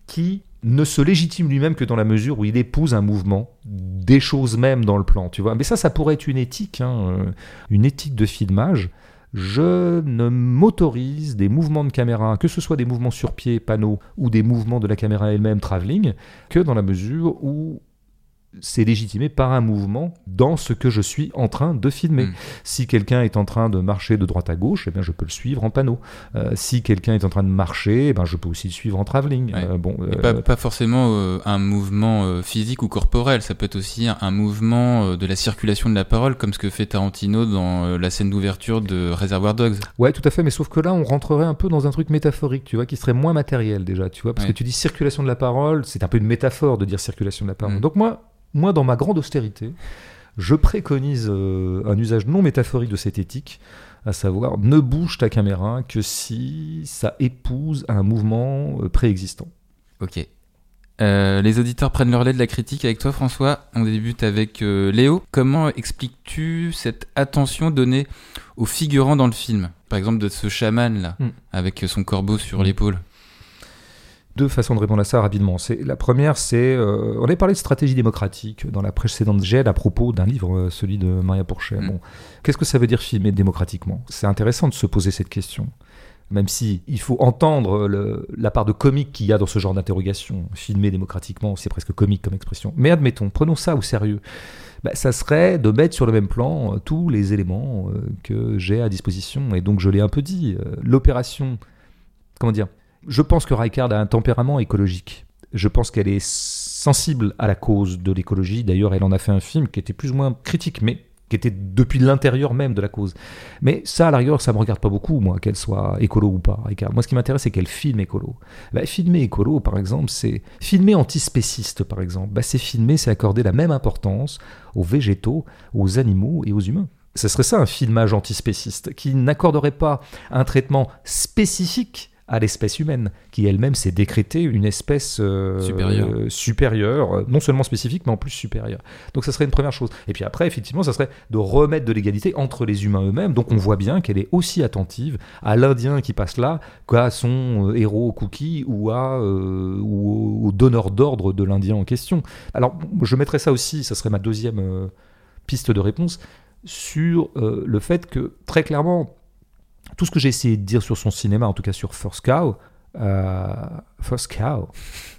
qui ne se légitime lui-même que dans la mesure où il épouse un mouvement, des choses même dans le plan, tu vois. Mais ça, ça pourrait être une éthique, hein, euh, une éthique de filmage. Je ne m'autorise des mouvements de caméra, que ce soit des mouvements sur pied, panneau, ou des mouvements de la caméra elle-même, travelling, que dans la mesure où c'est légitimé par un mouvement dans ce que je suis en train de filmer. Hmm. Si quelqu'un est en train de marcher de droite à gauche, eh bien, je peux le suivre en panneau. Euh, si quelqu'un est en train de marcher, eh ben, je peux aussi le suivre en travelling. Euh, bon, pas, pas, forcément euh, un mouvement physique ou corporel, ça peut être aussi un, mouvement de la circulation de la parole, comme ce que fait Tarantino dans la scène d'ouverture de Reservoir Dogs. Ouais, tout à fait, mais sauf que là, on rentrerait un peu dans un truc métaphorique, tu vois, qui serait moins matériel déjà, tu vois, parce que tu dis circulation de la parole, c'est un peu une métaphore de dire circulation de la parole. Hmm. Donc moi, moi, dans ma grande austérité, je préconise euh, un usage non métaphorique de cette éthique, à savoir ne bouge ta caméra que si ça épouse un mouvement euh, préexistant. Ok. Euh, les auditeurs prennent leur lait de la critique avec toi, François. On débute avec Léo. Comment expliques-tu cette attention donnée aux figurants dans le film? Par exemple, de ce chaman là, hmm. avec son corbeau sur l'épaule deux façons de répondre à ça rapidement. C'est, la première, c'est. Euh, on avait parlé de stratégie démocratique dans la précédente GED à propos d'un livre, euh, celui de Maria Pourchet. Mm. Bon, qu'est-ce que ça veut dire filmer démocratiquement? C'est intéressant de se poser cette question. même si il faut entendre le- la part de comique qu'il y a dans ce genre d'interrogation, filmé démocratiquement, c'est presque comique comme expression. Mais admettons, prenons ça au sérieux. Bah, ça serait de mettre sur le même plan euh, tous les éléments euh, que j'ai à disposition. Et donc, je l'ai un peu dit, l'opération, comment dire, je pense que Rijkaard a un tempérament écologique. Je pense qu'elle est sensible à la cause de l'écologie. D'ailleurs, elle en a fait un film qui était plus ou moins critique, mais qui était depuis l'intérieur même de la cause. Mais ça, à la rigueur, ça me regarde pas beaucoup, moi, qu'elle soit écolo ou pas, Rijkaard. Moi, ce qui m'intéresse, c'est qu'elle filme écolo. Bah, filmer écolo, par exemple, c'est filmer antispéciste, par exemple. Bah, c'est filmer, c'est accorder la même importance aux végétaux, aux animaux et aux humains. Ce serait ça un filmage antispéciste qui n'accorderait pas un traitement spécifique à l'espèce humaine, qui elle-même s'est décrétée une espèce euh, Supérieure. euh, supérieure, euh, non seulement spécifique, mais en plus supérieure. Donc ça serait une première chose. Et puis après, effectivement, ça serait de remettre de l'égalité entre les humains eux-mêmes. Donc on voit bien qu'elle est aussi attentive à l'Indien qui passe là qu'à son euh, héros Cookie ou, à, ou au, au donneur d'ordre de l'Indien en question. Alors je mettrais ça aussi, ça serait ma deuxième piste de réponse, sur le fait que très clairement, tout ce que j'ai essayé de dire sur son cinéma, en tout cas sur First Cow, euh, First Cow,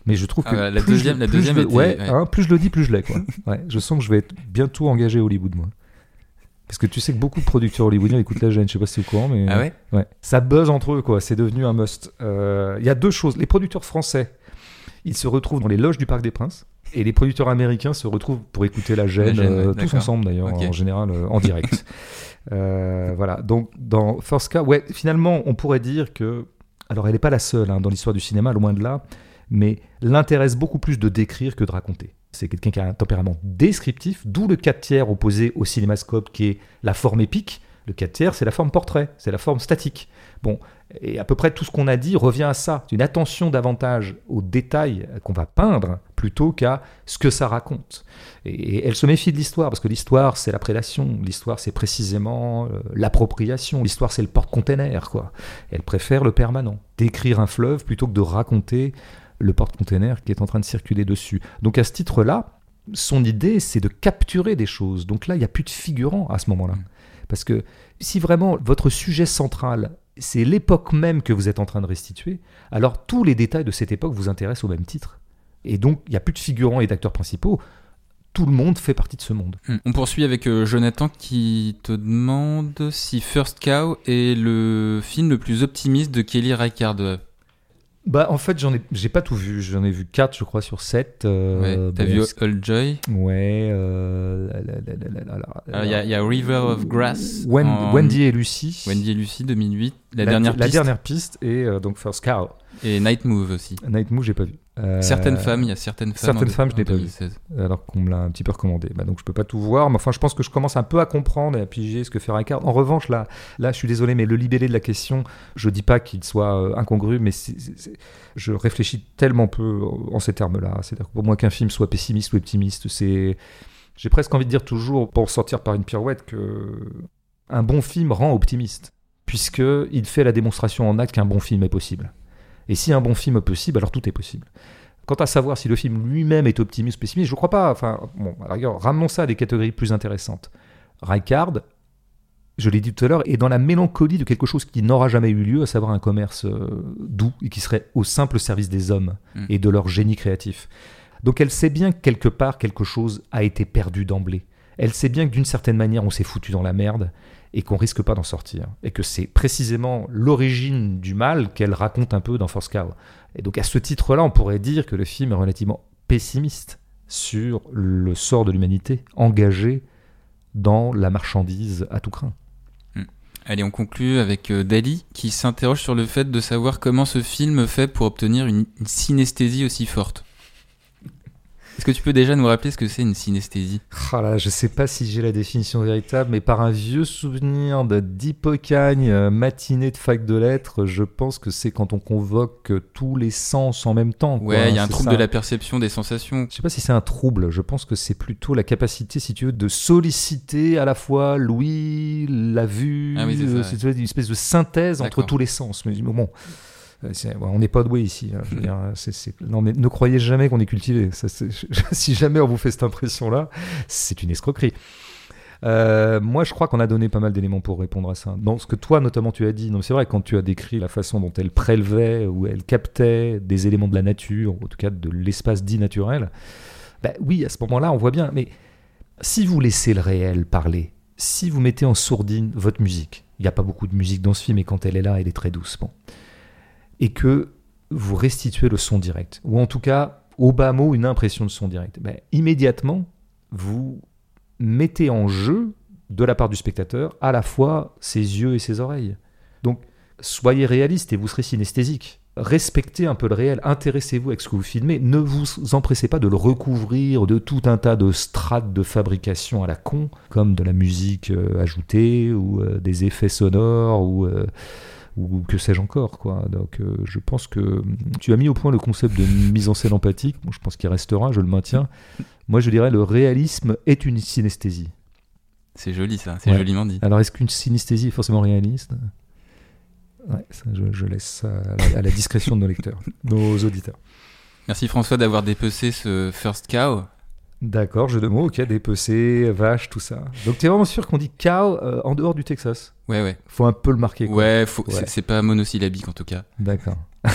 mais je trouve Ah que la plus deuxième- je, la plus deuxième je le- était- ouais, ouais. hein, plus je le dis, plus je l'ai quoi. <laughs> Ouais, je sens que je vais être bientôt engagé à Hollywood moi. Parce que tu sais que beaucoup de producteurs hollywoodiens écoutent la gêne, je sais pas si tu es au courant, mais Ah ouais? Ouais. Ça buzz entre eux, quoi. C'est devenu un must. Euh, Il y a deux choses. Les producteurs français, ils se retrouvent dans les loges du Parc des Princes. Et les producteurs américains se retrouvent pour écouter la gêne, La gêne, euh, tous ensemble d'ailleurs, en général, euh, en direct. <laughs> Euh, voilà. Donc, dans First Cow, ouais, finalement, on pourrait dire que. Alors, elle n'est pas la seule hein, dans l'histoire du cinéma, loin de là. Mais l'intéresse beaucoup plus de décrire que de raconter. C'est quelqu'un qui a un tempérament descriptif, d'où le 4 tiers opposé au cinémascope qui est la forme épique. Le 4 tiers, c'est la forme portrait, c'est la forme statique. Bon, et à peu près tout ce qu'on a dit revient à ça, une attention davantage aux détails qu'on va peindre plutôt qu'à ce que ça raconte. Et, elle se méfie de l'histoire, parce que l'histoire, c'est la prédation, l'histoire, c'est précisément euh, l'appropriation, l'histoire, c'est le porte-container, quoi. Elle préfère le permanent, d'écrire un fleuve plutôt que de raconter le porte-container qui est en train de circuler dessus. Donc à ce titre-là, son idée, c'est de capturer des choses. Donc là, il n'y a plus de figurant à ce moment-là. Parce que si vraiment votre sujet central, c'est l'époque même que vous êtes en train de restituer, alors tous les détails de cette époque vous intéressent au même titre. Et donc, il n'y a plus de figurants et d'acteurs principaux. Tout le monde fait partie de ce monde. Hmm. On poursuit avec euh, Jonathan qui te demande si First Cow est le film le plus optimiste de Kelly Reichardt. Bah, en fait, j'en ai, j'ai pas tout vu. J'en ai vu 4, je crois, sur 7. ouais. T'as vu All Joy Ouais. euh, la- la- la- la- la- la- Il y, a- il y a River of Grass. Wen- en- Wendy et Lucie. Wendy et Lucie 2008. La, La, dernière la piste. dernière piste et euh, donc First Cow. Et Night Move aussi. Night Move, j'ai pas vu. Euh, Certaines femmes, il y a certaines femmes. certaines en- femmes, je n'ai pas vu. 2016. alors qu'on me l'a un petit peu recommandé. Bah, donc je peux pas tout voir, mais enfin je pense que je commence un peu à comprendre et à piger ce que fait Ricard. En revanche, là, là, je suis désolé, mais le libellé de la question, je dis pas qu'il soit euh, incongru, mais je réfléchis tellement peu en ces termes-là. C'est-à-dire que pour moi qu'un film soit pessimiste ou optimiste, c'est, j'ai presque envie de dire toujours, pour sortir par une pirouette, que un bon film rend optimiste, puisque il fait la démonstration en acte qu'un bon film est possible. Et si un bon film est possible, alors tout est possible. Quant à savoir si le film lui-même est optimiste ou pessimiste, je ne crois pas. Enfin, bon, à la rigueur, ramenons ça à des catégories plus intéressantes. Rijkaard, je l'ai dit tout à l'heure, est dans la mélancolie de quelque chose qui n'aura jamais eu lieu, à savoir un commerce euh, doux et qui serait au simple service des hommes Mm. et de leur génie créatif. Donc elle sait bien que quelque part quelque chose a été perdu d'emblée. Elle sait bien que d'une certaine manière on s'est foutu dans la merde et qu'on risque pas d'en sortir. Et que c'est précisément l'origine du mal qu'elle raconte un peu dans Force Cow. Et donc à ce titre-là, on pourrait dire que le film est relativement pessimiste sur le sort de l'humanité engagée dans la marchandise à tout craint. Allez, on conclut avec euh, Dali qui s'interroge sur le fait de savoir comment ce film fait pour obtenir une synesthésie aussi forte. Est-ce que tu peux déjà nous rappeler ce que c'est une synesthésie? Ah là, je sais pas si j'ai la définition véritable, mais par un vieux souvenir d'hypocagne euh, matinée de fac de lettres, je pense que c'est quand on convoque euh, tous les sens en même temps. Ouais, il y a un C'est trouble ça. de la perception des sensations. Je sais pas si c'est un trouble, je pense que c'est plutôt la capacité, si tu veux, de solliciter à la fois l'ouïe, la vue, Ah oui, c'est euh, ouais. une espèce de synthèse entre tous les sens. Mais bon, euh, on n'est pas doué ici. hein, je veux <laughs> dire, c'est- c'est- Non, mais ne croyez jamais qu'on est cultivé. Ça, <laughs> si jamais on vous fait cette impression-là, c'est une escroquerie. Euh, moi, je crois qu'on a donné pas mal d'éléments pour répondre à ça. Dans ce que toi, notamment, tu as dit, non, c'est vrai, quand tu as décrit la façon dont elle prélevait ou elle captait des éléments de la nature, en tout cas de l'espace dit naturel, bah, oui, à ce moment-là, on voit bien. Mais si vous laissez le réel parler, si vous mettez en sourdine votre musique, il n'y a pas beaucoup de musique dans ce film, et quand elle est là, elle est très douce, bon, et que vous restituez le son direct, ou en tout cas, au bas mot, une impression de son direct, bah, immédiatement, vous mettez en jeu, de la part du spectateur, à la fois ses yeux et ses oreilles. Donc, soyez réaliste et vous serez synesthésique. Respectez un peu le réel, intéressez-vous avec ce que vous filmez, ne vous empressez pas de le recouvrir de tout un tas de strates de fabrication à la con, comme de la musique euh, ajoutée ou euh, des effets sonores ou, euh, ou que sais-je encore. Quoi. Donc je pense que tu as mis au point le concept de <laughs> mise en scène empathique, je pense qu'il restera, je le maintiens. Moi je dirais le réalisme est une synesthésie. C'est joli ça, c'est Ouais. joliment dit. Alors est-ce qu'une synesthésie est forcément réaliste? Ouais, ça, je, je laisse ça à la, à la discrétion de nos lecteurs, <laughs> nos auditeurs. Merci François d'avoir dépecé ce First Cow. D'accord, jeu de mots, ok, dépecé, vache, tout ça. Donc t'es vraiment sûr qu'on dit cow euh, en dehors du Texas? Ouais, ouais. Faut un peu le marquer. Quoi. Ouais, faut- Ouais. c'est- pas monosyllabique en tout cas. D'accord. <laughs>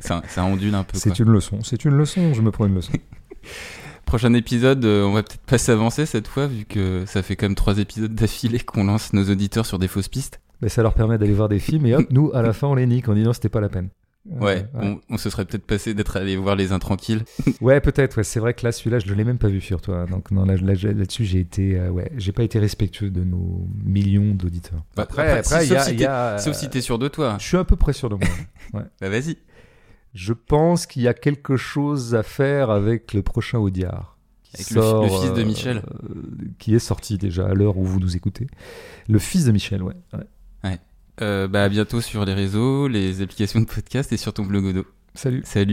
ça, ça ondule un peu. C'est une leçon, c'est une leçon, je me prends une leçon. <laughs> Prochain épisode, euh, on va peut-être pas s'avancer cette fois, vu que ça fait quand même trois épisodes d'affilée qu'on lance nos auditeurs sur des fausses pistes. Mais ça leur permet d'aller voir des films et hop, <laughs> nous, à la fin, on les nique en disant c'était pas la peine. Ouais, On, on se serait peut-être passé d'être allé voir les intranquilles. <laughs> Ouais, peut-être. Ouais, c'est vrai que là, celui-là, je ne l'ai même pas vu sur toi. Donc non, là, là-dessus, j'ai été, euh, ouais, j'ai pas été respectueux de nos millions d'auditeurs. Bah, Après, après, après, si- il y a, sauf si y t'es- a, Sauf euh, si t'es sûr de toi. Je suis un peu près sûr de moi. <laughs> Bah vas-y. Je pense qu'il y a quelque chose à faire avec le prochain Audiard. Avec le fi- le fils de euh, Michel. euh, qui est sorti déjà à l'heure où vous nous écoutez. Le fils de Michel, ouais. ouais. Euh, bah à bientôt sur les réseaux, les applications de podcast et sur ton blog Odo. Salut. Salut.